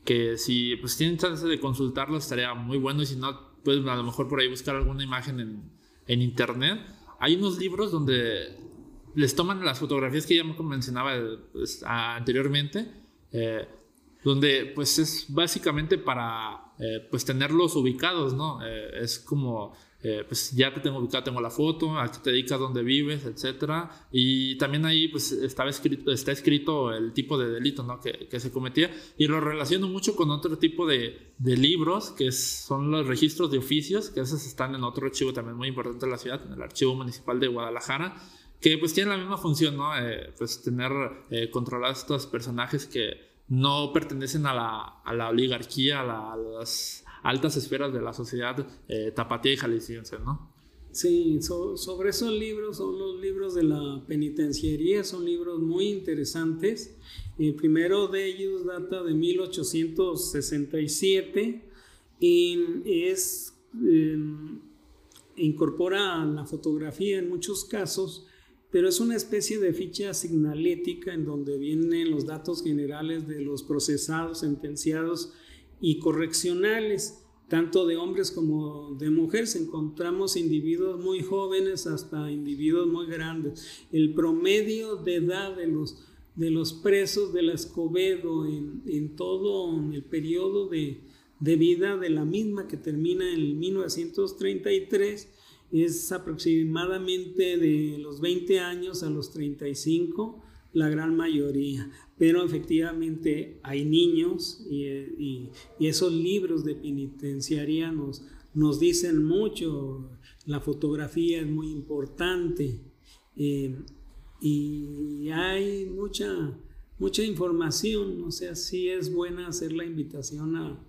que si pues, tienen chance de consultarlos estaría muy bueno y si no, pues a lo mejor por ahí buscar alguna imagen en, en internet, hay unos libros donde les toman las fotografías que ya mencionaba pues, anteriormente, eh, donde pues es básicamente para eh, pues tenerlos ubicados, ¿no? Eh, es como eh, pues ya te tengo ubicado, tengo la foto, a qué te dedicas, dónde vives, etc. Y también ahí pues estaba escrito, está escrito el tipo de delito ¿no? que, que, se cometía y lo relaciono mucho con otro tipo de, de, libros que son los registros de oficios, que esos están en otro archivo también muy importante de la ciudad, en el Archivo Municipal de Guadalajara que pues tienen la misma función, ¿no? Eh, pues tener eh, controlados estos personajes que no pertenecen a la, a la oligarquía, a, a las altas esferas de la sociedad eh, tapatía y jalisciense, ¿no? Sí, sobre esos libros son los libros de la penitenciaría, son libros muy interesantes. El primero de ellos data de 1867 y es, em, incorpora la fotografía en muchos casos, pero es una especie de ficha signalética en donde vienen los datos generales de los procesados, sentenciados y correccionales, tanto de hombres como de mujeres. Encontramos individuos muy jóvenes hasta individuos muy grandes. El promedio de edad de los, de los presos de la Escobedo en, en todo el periodo de, de vida de la misma que termina en 1933 es aproximadamente de los 20 años a los 35 la gran mayoría, pero efectivamente hay niños y, esos libros de penitenciaria nos, dicen mucho, la fotografía es muy importante eh, y hay mucha, mucha información, o sea, sí es buena hacer la invitación a,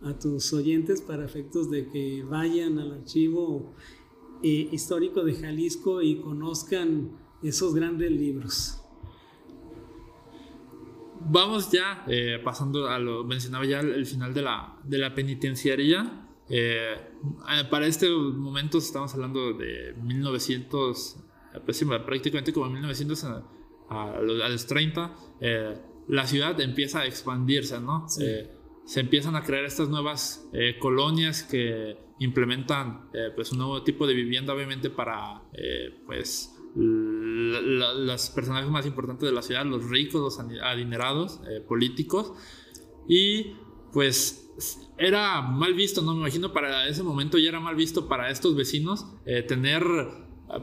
a tus oyentes para efectos de que vayan al archivo eh, histórico de Jalisco y conozcan esos grandes libros. Vamos ya eh, pasando a lo mencionaba ya el, final de la, de la penitenciaría. Eh, eh, para este momento estamos hablando de 1900, pues prácticamente como 1900 a, los 30. la ciudad empieza a expandirse, ¿no? se empiezan a crear estas nuevas colonias que implementan pues un nuevo tipo de vivienda obviamente para pues las personajes más importantes de la ciudad, los ricos, los adinerados, políticos y pues era mal visto, ¿no? Me imagino para ese momento ya era mal visto para estos vecinos tener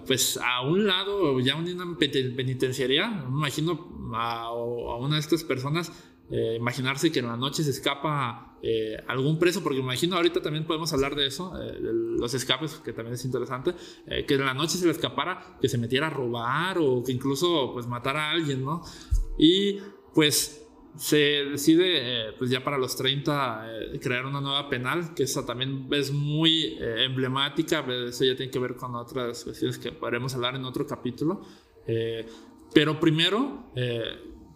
pues a un lado ya una penitenciaría, me imagino a, una de estas personas eh, imaginarse que en la noche se escapa eh, algún preso, porque imagino ahorita también podemos hablar de eso, eh, de los escapes, que también es interesante, que en la noche se le escapara, que se metiera a robar o que incluso pues matara a alguien, ¿no? Y pues se decide, eh, pues ya para los 30, eh, crear una nueva penal, que esa también es muy eh, emblemática, eso ya tiene que ver con otras cuestiones que podremos hablar en otro capítulo. pero primero,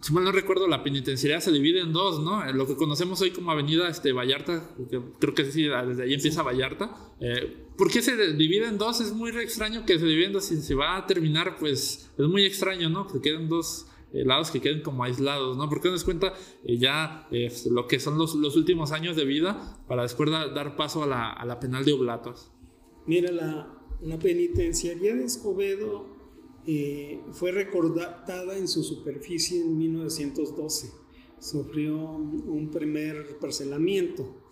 si mal no recuerdo, la penitenciaría se divide en dos, ¿no? lo que conocemos hoy como Avenida este, Vallarta, que creo que sí, desde ahí empieza Vallarta. ¿Por qué se divide en dos? Es muy extraño que se divida en dos y se va a terminar, pues es muy extraño, ¿no? Que queden dos eh, lados que queden como aislados, ¿no? Porque nos cuenta eh, ya eh, lo que son los, los, últimos años de vida para después dar paso a la, a la, penal de Oblatos. Mira, la, la penitenciaría de Escobedo fue recordada en su superficie en 1912. Sufrió un primer parcelamiento.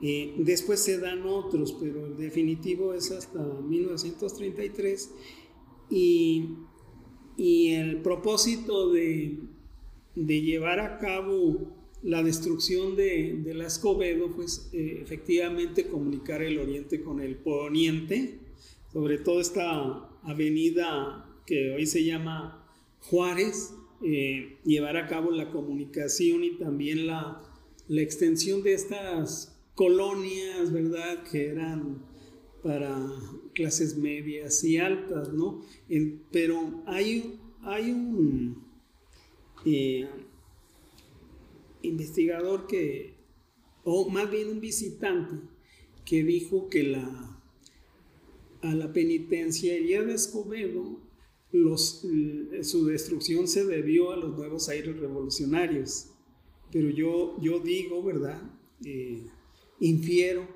después se dan otros, pero el definitivo es hasta 1933. Y y el propósito de, llevar a cabo la destrucción de, de la Escobedo, pues eh, efectivamente comunicar el oriente con el poniente, sobre todo esta avenida que hoy se llama Juárez, eh, llevar a cabo la comunicación y también la, la extensión de estas colonias, ¿verdad? Que eran para clases medias y altas, ¿no? pero hay, hay un eh, investigador que, o más bien un visitante, que dijo que la, a la penitenciaría de Escobedo los, su destrucción se debió a los nuevos aires revolucionarios. Pero yo, yo digo, ¿verdad? Eh, infiero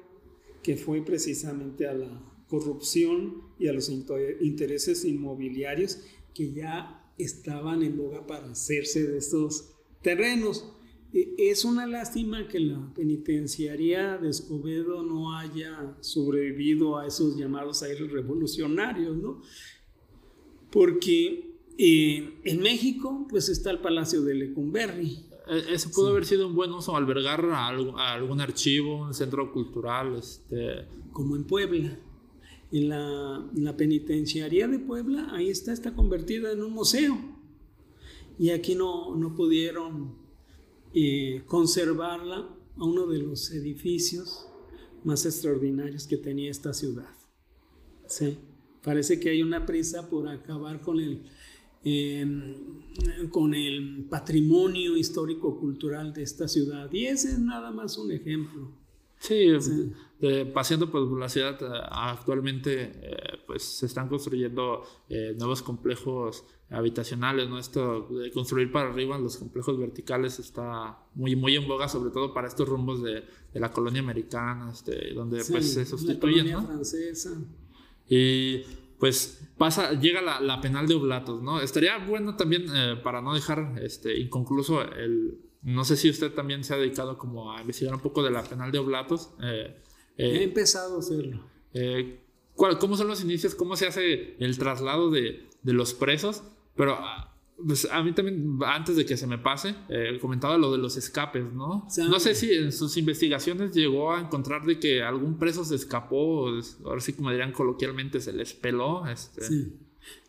que fue precisamente a la corrupción y a los intereses inmobiliarios que ya estaban en boga para hacerse de estos terrenos. E, es una lástima que la penitenciaría de Escobedo no haya sobrevivido a esos llamados aires revolucionarios, ¿no? Porque eh, en México, pues está el Palacio de Lecumberri, e-, eso pudo haber sido un buen uso, albergar a, algún archivo, un centro cultural. Este... Como en Puebla. En la, la, penitenciaría de Puebla, ahí está, está convertida en un museo. Y aquí no, no pudieron eh, conservarla a uno de los edificios más extraordinarios que tenía esta ciudad. Sí, parece que hay una prisa por acabar con el con el patrimonio histórico-cultural de esta ciudad. Y ese es nada más un ejemplo. Sí, paseando por la ciudad eh, actualmente eh, pues se están construyendo eh, nuevos complejos habitacionales, ¿no? Esto de construir para arriba los complejos verticales está muy, muy en boga, sobre todo para estos rumbos de, de la colonia americana, este, donde pues se sustituyen, la colonia francesa. Y pues pasa, llega la, penal de Oblatos, ¿no? Estaría bueno también, eh, para no dejar este, inconcluso el... No sé si usted también se ha dedicado como a investigar un poco de la penal de Oblatos. Eh, eh, He empezado a hacerlo. ¿Cómo son los inicios? ¿Cómo se hace el traslado de, de los presos? Pero ah, pues a mí también, antes de que se me pase, eh, comentaba lo de los escapes, ¿no? no sé si en sus investigaciones llegó a encontrar de que algún preso se escapó, ahora sí como dirían coloquialmente, se les peló. Este. Sí.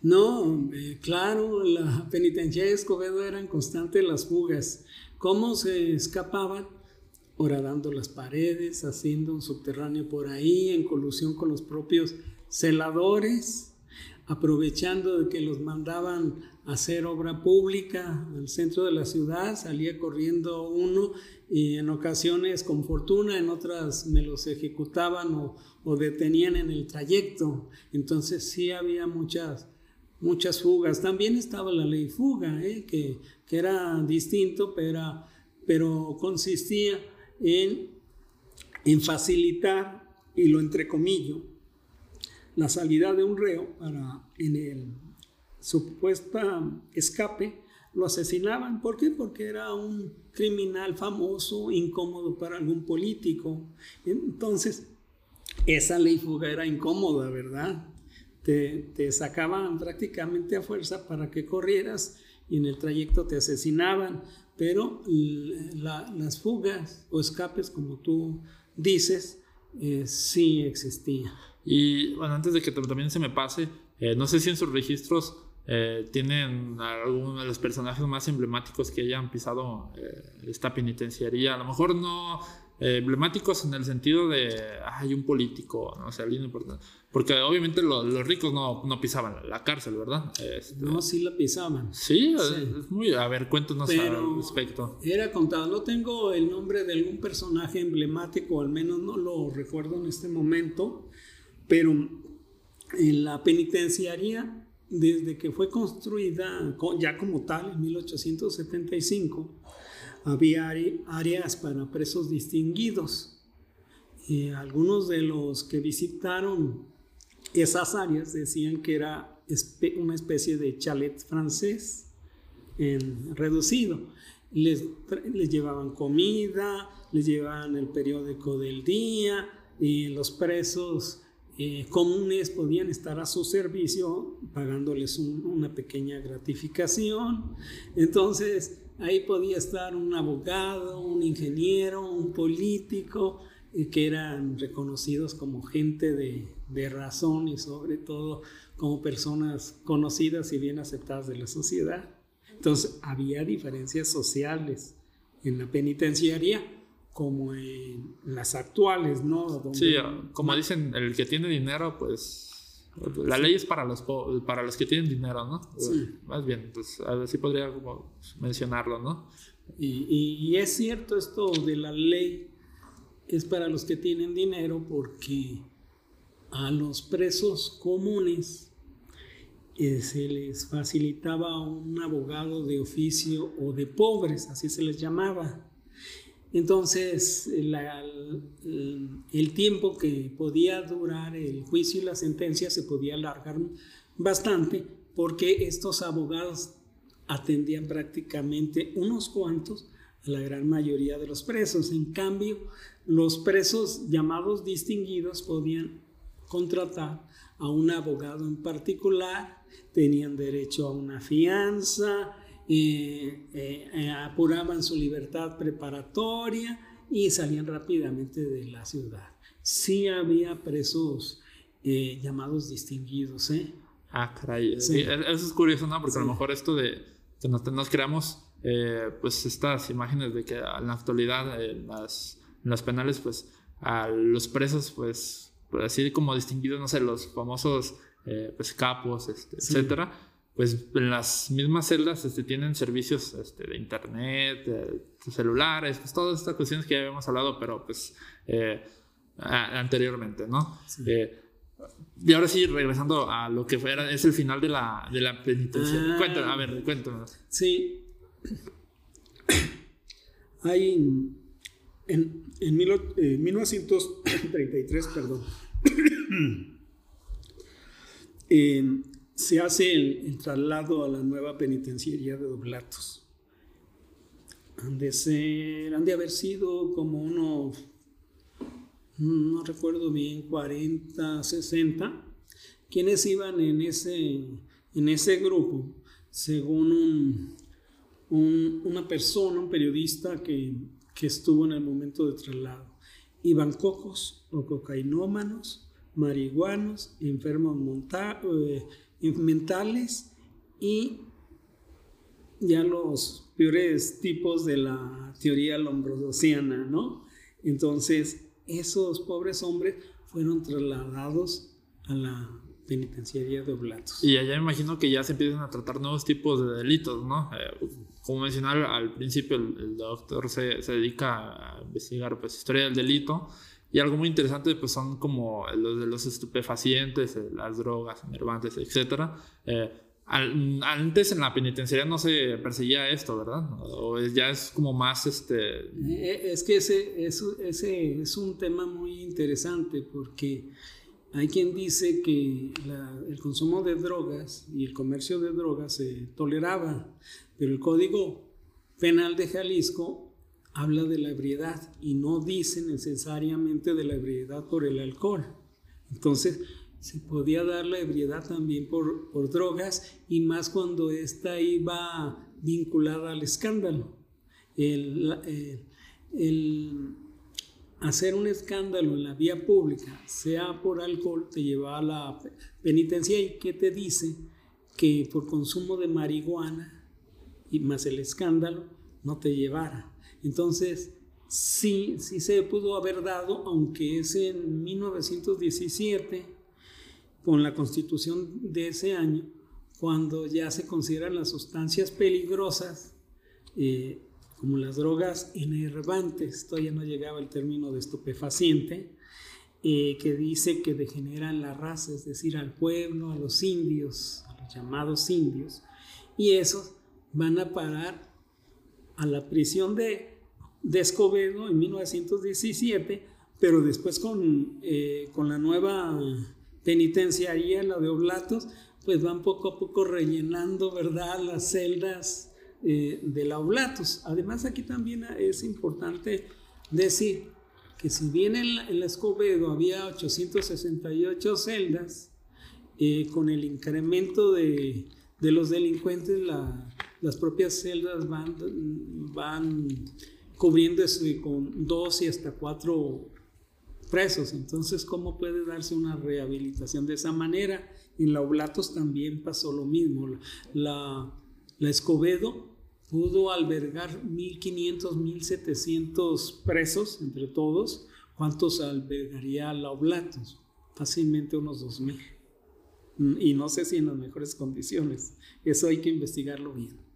No, eh, claro, la penitenciaria de Escobedo eran constantes las fugas. ¿Cómo se escapaban? Horadando las paredes, haciendo un subterráneo por ahí, en colusión con los propios celadores, aprovechando de que los mandaban hacer obra pública al centro de la ciudad, salía corriendo uno y en ocasiones con fortuna, en otras me los ejecutaban o, detenían en el trayecto. Entonces sí había muchas, muchas fugas. También estaba la ley fuga, ¿eh? que, era distinto, pero, pero consistía en, en facilitar, y lo entrecomillo, la salida de un reo para en el supuesto escape lo asesinaban. ¿Por qué? Porque era un criminal famoso, incómodo para algún político. Entonces, esa ley fuga era incómoda, ¿verdad? Te, te sacaban prácticamente a fuerza para que corrieras y en el trayecto te asesinaban. Pero las fugas o escapes, como tú dices, eh, sí existían. Y bueno, antes de que también se me pase, eh, no sé si en sus registros eh, tienen algunos de los personajes más emblemáticos que hayan pisado eh, esta penitenciaría. A lo mejor no eh, emblemáticos en el sentido de hay un político, no sé, alguien importante. Porque obviamente los ricos no, no, pisaban la cárcel, ¿verdad? Este, no, sí la pisaban. Sí, Es, muy. A ver, cuéntanos al respecto. Era contado, no tengo el nombre de algún personaje emblemático, al menos no lo recuerdo en este momento, pero en la penitenciaría desde que fue construida ya como tal en 1875, había áreas para presos distinguidos. Y algunos de los que visitaron esas áreas decían que era una especie de chalet francés en, reducido. Les, les, llevaban comida, les llevaban el periódico del día y los presos eh, comunes podían estar a su servicio pagándoles una pequeña gratificación. Entonces, ahí podía estar un abogado, un ingeniero, un político, eh, que eran reconocidos como gente de, de razón y sobre todo como personas conocidas y bien aceptadas de la sociedad. Entonces, había diferencias sociales en la penitenciaria como en las actuales, ¿no? sí, como dicen, el que tiene dinero, pues la ley es para los, para los que tienen dinero, ¿no? Sí. Más bien, pues así podría como mencionarlo, ¿no? Y, y, es cierto esto de la ley es para los que tienen dinero porque a los presos comunes eh, se les facilitaba un abogado de oficio o de pobres, así se les llamaba. Entonces, el tiempo que podía durar el juicio y la sentencia se podía alargar bastante porque estos abogados atendían prácticamente unos cuantos a la gran mayoría de los presos. En cambio, los presos llamados distinguidos podían contratar a un abogado en particular, tenían derecho a una fianza, eh, eh, apuraban su libertad preparatoria y salían rápidamente de la ciudad. Sí había presos eh, llamados distinguidos. ¿eh? Ah, caray. Eso es curioso, ¿no? Porque a lo mejor esto de que nos, creamos pues estas imágenes de que en la actualidad en las, las penales pues a los presos pues, pues, así como distinguidos, no sé, los famosos pues capos, este, etcétera pues en las mismas celdas este, tienen servicios este, de internet, de, celulares, pues todas estas cuestiones que ya habíamos hablado, pero pues eh, anteriormente, ¿no? Eh, y ahora sí, regresando a lo que fuera, es el final de la, de la penitencia. Ah. cuéntanos, a ver, cuéntanos. Sí. Hay en, en, 1933, eh, perdón. *clears throat* eh, se hace el, traslado a la nueva penitenciaría de Doblatos. Han de ser, han de haber sido como unos, no recuerdo bien, 40, 60, quienes iban en ese, en ese grupo, según una persona, un periodista que, que estuvo en el momento de traslado. Iban cocos o cocainómanos, marihuanos, enfermos montados, mentales y ya los peores tipos de la teoría lombrodociana, ¿no? Entonces, esos pobres hombres fueron trasladados a la penitenciaría de Oblatos. Y allá me imagino que ya se empiezan a tratar nuevos tipos de delitos, ¿no? Eh, como mencionaba al principio, el, doctor se, se, dedica a investigar pues, historia del delito y algo muy interesante pues son como los de los estupefacientes, eh, las drogas, enervantes, etc. Eh, antes en la penitenciaría no se perseguía esto, ¿verdad? O ya es como más este... Eh, es que ese, ese es un tema muy interesante porque hay quien dice que el consumo de drogas y el comercio de drogas se toleraba, pero el Código Penal de Jalisco habla de la ebriedad y no dice necesariamente de la ebriedad por el alcohol. Entonces, se podía dar la ebriedad también por, por drogas y más cuando ésta iba vinculada al escándalo. El, el, hacer un escándalo en la vía pública, sea por alcohol, te lleva a la penitencia y que te dice que por consumo de marihuana y más el escándalo no te llevara. Entonces, sí, sí se pudo haber dado, aunque es en 1917 con la constitución de ese año, cuando ya se consideran las sustancias peligrosas, eh, como las drogas enervantes, todavía no llegaba el término de estupefaciente, eh, que dice que degeneran la raza, es decir, al pueblo, a los indios, a los llamados indios, y esos van a parar a la prisión de, de Escobedo en 1917, pero después con, eh, con la nueva penitenciaría, la de Oblatos, pues van poco a poco rellenando, ¿verdad?, las celdas eh, de la Oblatos. Además, aquí también es importante decir que si bien en la, Escobedo había 868 celdas, eh, con el incremento de, los delincuentes, las propias celdas van, van cubriéndose con dos y hasta cuatro presos. Entonces, ¿cómo puede darse una rehabilitación de esa manera? En la Oblatos también pasó lo mismo. La, Escobedo pudo albergar 1.500, 1.700 presos entre todos. ¿Cuántos albergaría la Oblatos? Fácilmente unos 2.000. Y no sé si en las mejores condiciones. Eso hay que investigarlo bien.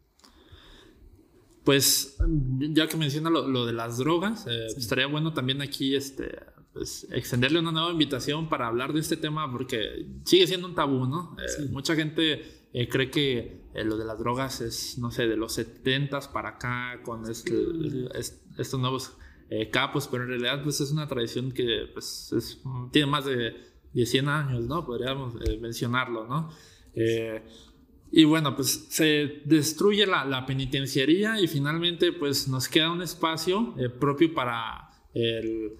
Pues ya que menciona lo, de las drogas, eh, estaría bueno también aquí este, pues, extenderle una nueva invitación para hablar de este tema porque sigue siendo un tabú, ¿no? Eh, mucha gente eh, cree que lo de las drogas es, no sé, de los 70 para acá, con este, estos nuevos capos, pero en realidad pues es una tradición que pues, tiene más de, 100 años, ¿no? Podríamos mencionarlo, ¿no? Y bueno, pues se destruye la, la, penitenciaría y finalmente pues nos queda un espacio propio para el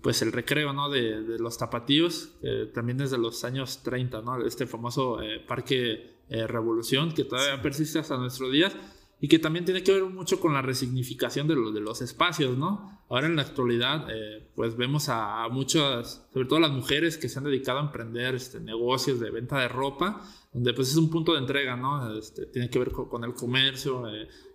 pues el recreo, ¿no? De, de los tapatíos, también desde los años 30, ¿no? Este famoso eh, Parque eh, Revolución que todavía persiste hasta nuestros días y que también tiene que ver mucho con la resignificación de, de los espacios, ¿no? Ahora en la actualidad, eh, pues vemos a, muchas, sobre todo las mujeres que se han dedicado a emprender este, negocios de venta de ropa, donde pues es un punto de entrega, ¿no? Este, tiene que ver con, el comercio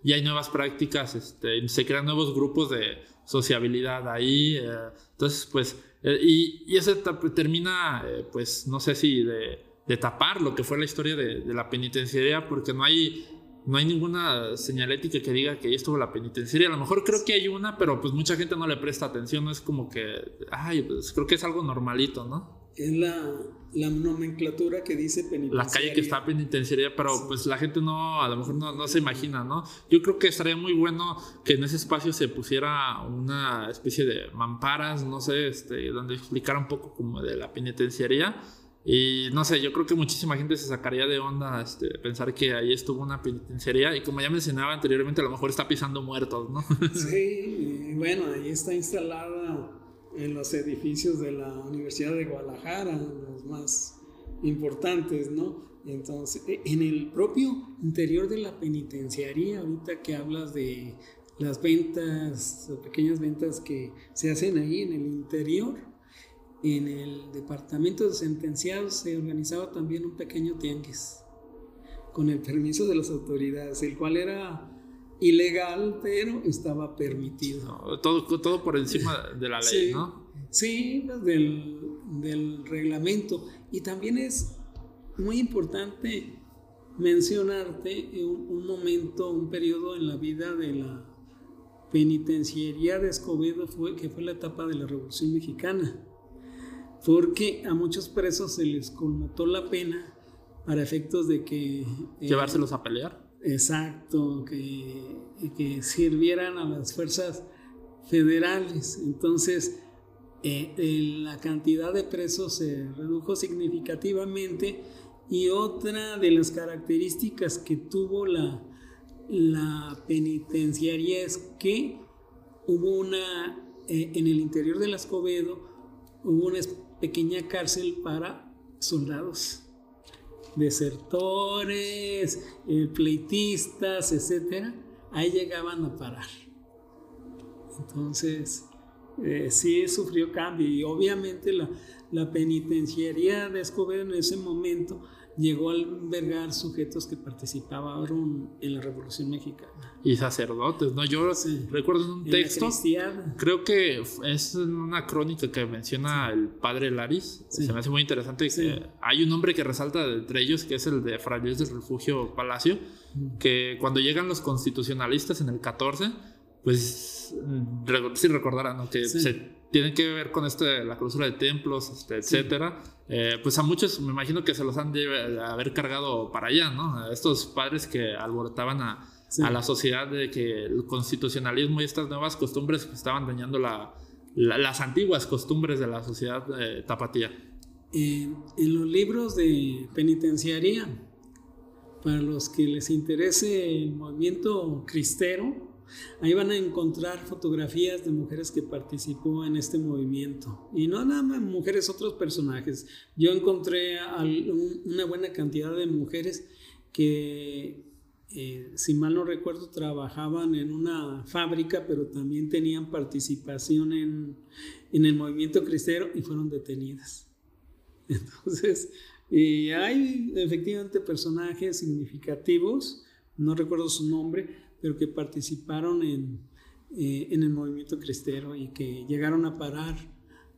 y hay nuevas prácticas, este, se crean nuevos grupos de sociabilidad ahí. Eh, entonces, pues, eh, y, y, eso termina, eh, pues, no sé si de, de, tapar lo que fue la historia de, de, la penitenciaría, porque no hay, no hay ninguna señalética que diga que ahí estuvo la penitenciaría. A lo mejor creo que hay una, pero pues mucha gente no le presta atención, es como que, ay, pues creo que es algo normalito, ¿no? Es la, la nomenclatura que dice penitenciaria. La calle que está penitenciaria, pero pues la gente no, a lo mejor no, no, se imagina, ¿no? Yo creo que estaría muy bueno que en ese espacio se pusiera una especie de mamparas, no sé, este, donde explicara un poco como de la penitenciaría. Y no sé, yo creo que muchísima gente se sacaría de onda este, pensar que ahí estuvo una penitenciaría y como ya mencionaba anteriormente, a lo mejor está pisando muertos, ¿no? Sí, bueno, ahí está instalada en los edificios de la Universidad de Guadalajara, los más importantes, ¿no? Entonces, e, en el propio interior de la penitenciaría, ahorita que hablas de las ventas, pequeñas ventas que se hacen ahí en el interior, en el departamento de sentenciados se organizaba también un pequeño tianguis, con el permiso de las autoridades, el cual era ilegal, pero estaba permitido. todo, todo por encima de la ley, ¿no? Sí, del, del, reglamento. Y también es muy importante mencionarte un, un, momento, un periodo en la vida de la penitenciaría de Escobedo, fue, que fue la etapa de la Revolución Mexicana, porque a muchos presos se les conmutó la pena para efectos de que... Llevárselos a pelear. Exacto, que, que sirvieran a las fuerzas federales. Entonces, la cantidad de presos se redujo significativamente y otra de las características que tuvo la, la penitenciaria es que hubo una, eh, en el interior de la Escobedo, hubo una pequeña cárcel para soldados, desertores, eh, pleitistas, etc. Ahí llegaban a parar. Entonces, eh, sí sufrió cambio y obviamente la, la penitenciaría de Escobedo en ese momento llegó a albergar sujetos que participaron en la Revolución Mexicana. Y sacerdotes, ¿no? Yo recuerdo en un texto, creo que es una crónica que menciona el padre Laris, se me hace muy interesante, hay un nombre que resalta entre ellos, que es el de Fray del Refugio Palacio, que cuando llegan los constitucionalistas en el 14, pues sí recordarán ¿no? que se tienen que ver con esto de la clausura de templos, este, etcétera. Eh, pues a muchos me imagino que se los han de haber cargado para allá, ¿no? A estos padres que alborotaban a, a, la sociedad de que el constitucionalismo y estas nuevas costumbres estaban dañando la, las antiguas costumbres de la sociedad eh, tapatía. en los libros de penitenciaría, para los que les interese el movimiento cristero, Ahí van a encontrar fotografías de mujeres que participó en este movimiento. Y no nada más mujeres, otros personajes. Yo encontré una buena cantidad de mujeres que, eh, si mal no recuerdo, trabajaban en una fábrica, pero también tenían participación en, en el movimiento cristero y fueron detenidas. *laughs* Entonces, hay efectivamente personajes significativos, no recuerdo su nombre, pero que participaron en, eh, en el movimiento cristero y que llegaron a parar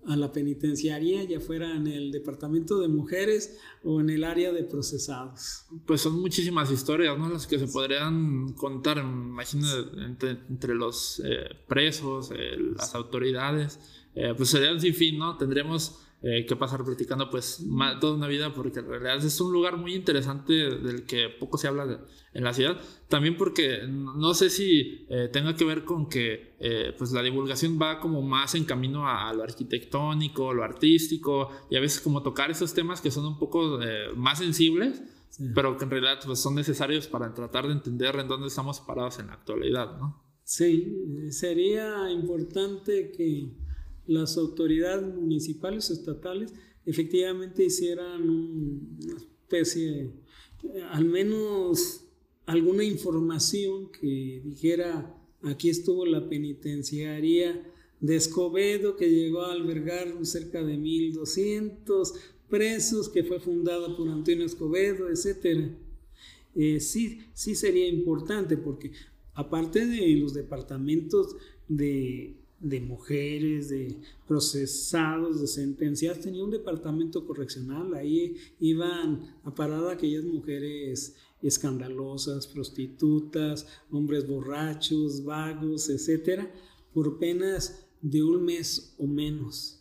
a la penitenciaría, ya fuera en el departamento de mujeres o en el área de procesados. Pues son muchísimas historias, ¿no? Las que se podrían contar, imagino, entre, entre los eh, presos, las autoridades, eh, pues serían sin fin, ¿no? Tendríamos eh, que pasar platicando pues toda una vida porque en realidad es un lugar muy interesante del que poco se habla en la ciudad. También porque no sé si eh, tenga que ver con que eh, pues la divulgación va como más en camino a, lo arquitectónico, lo artístico y a veces como tocar esos temas que son un poco más sensibles. pero que en realidad pues, son necesarios para tratar de entender en dónde estamos parados en la actualidad, ¿no? Sí, sería importante que las autoridades municipales o estatales efectivamente hicieran una especie, al menos alguna información que dijera, aquí estuvo la penitenciaría de Escobedo, que llegó a albergar cerca de 1.200 presos, que fue fundada por Antonio Escobedo, etc. Eh, sí, sí sería importante, porque aparte de los departamentos de de mujeres, de procesados, de sentenciados, tenía un departamento correccional, ahí iban a parar aquellas mujeres escandalosas, prostitutas, hombres borrachos, vagos, etcétera, por penas de un mes o menos.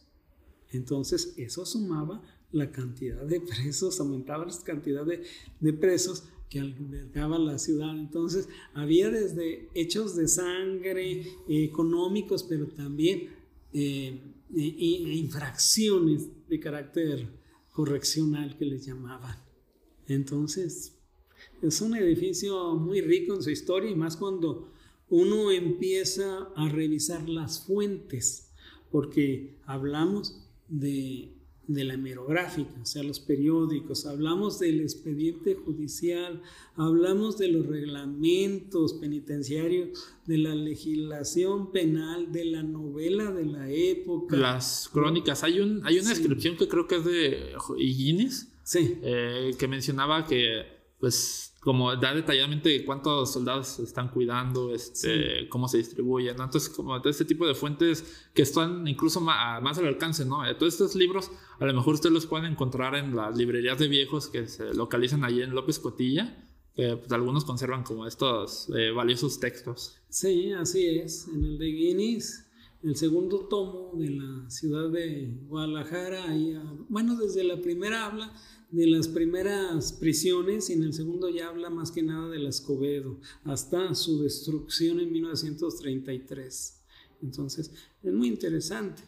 Entonces, eso sumaba la cantidad de *laughs* presos, aumentaba la cantidad de, de presos que albergaba la ciudad. Entonces había desde hechos de sangre, económicos, pero también eh, infracciones de carácter correccional que les llamaban. Entonces es un edificio muy rico en su historia y más cuando uno empieza a revisar las fuentes, porque hablamos de de la hemerográfica, o sea, los periódicos, hablamos del expediente judicial, hablamos de los reglamentos penitenciarios, de la legislación penal, de la novela de la época. Las crónicas, hay, un, hay una descripción que creo que es de Higgins, sí. Eh, que mencionaba que, pues, como da detalladamente cuántos soldados están cuidando, este, cómo se distribuyen, Entonces, como este tipo de fuentes que están incluso más, más, al alcance, ¿no? Eh, todos estos libros, a lo mejor ustedes los pueden encontrar en las librerías de viejos que se localizan allí en López Cotilla, que pues, algunos conservan como estos eh, valiosos textos. Sí, así es. En el de Guinness el segundo tomo de la ciudad de Guadalajara, bueno, desde la primera habla de las primeras prisiones y en el segundo ya habla más que nada de la Escobedo, hasta su destrucción en 1933. Entonces, es muy interesante.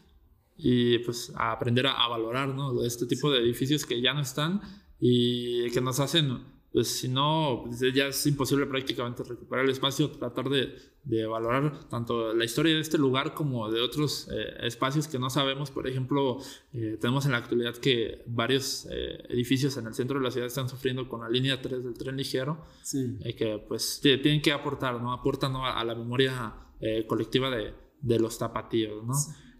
Y pues a aprender a, valorar, ¿no? Este tipo de edificios que ya no están y que nos hacen pues si no, pues, ya es imposible prácticamente recuperar el espacio, tratar de, de valorar tanto la historia de este lugar como de otros eh, espacios que no sabemos. Por ejemplo, eh, tenemos en la actualidad que varios eh, edificios en el centro de la ciudad están sufriendo con la línea 3 del tren ligero, sí. que pues tienen que aportar, ¿no? Aportan a la memoria colectiva de, de, los tapatíos, ¿no?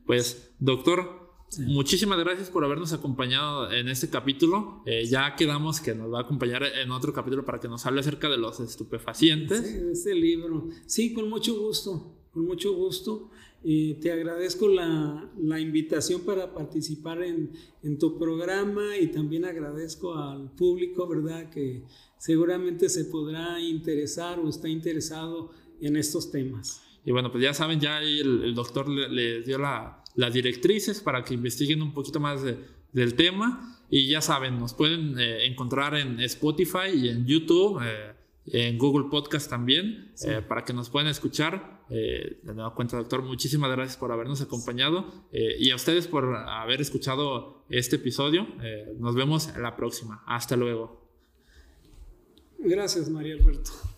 Pues, doctor, Muchísimas gracias por habernos acompañado en este capítulo. Eh, ya quedamos que nos va a acompañar en otro capítulo para que nos hable acerca de los estupefacientes. Sí, este libro. Sí, con mucho gusto, con mucho gusto. Eh, te agradezco la, la, invitación para participar en, en, tu programa y también agradezco al público, ¿verdad? Que seguramente se podrá interesar o está interesado en estos temas. Y bueno, pues ya saben, ya el, el doctor le, le dio la, las directrices para que investiguen un poquito más del tema. Y ya saben, nos pueden eh, encontrar en Spotify y en YouTube, eh, en Google Podcast también, eh, para que nos puedan escuchar. de nueva cuenta, doctor, muchísimas gracias por habernos acompañado y a ustedes por haber escuchado este episodio. nos vemos en la próxima. Hasta luego. Gracias, María Alberto.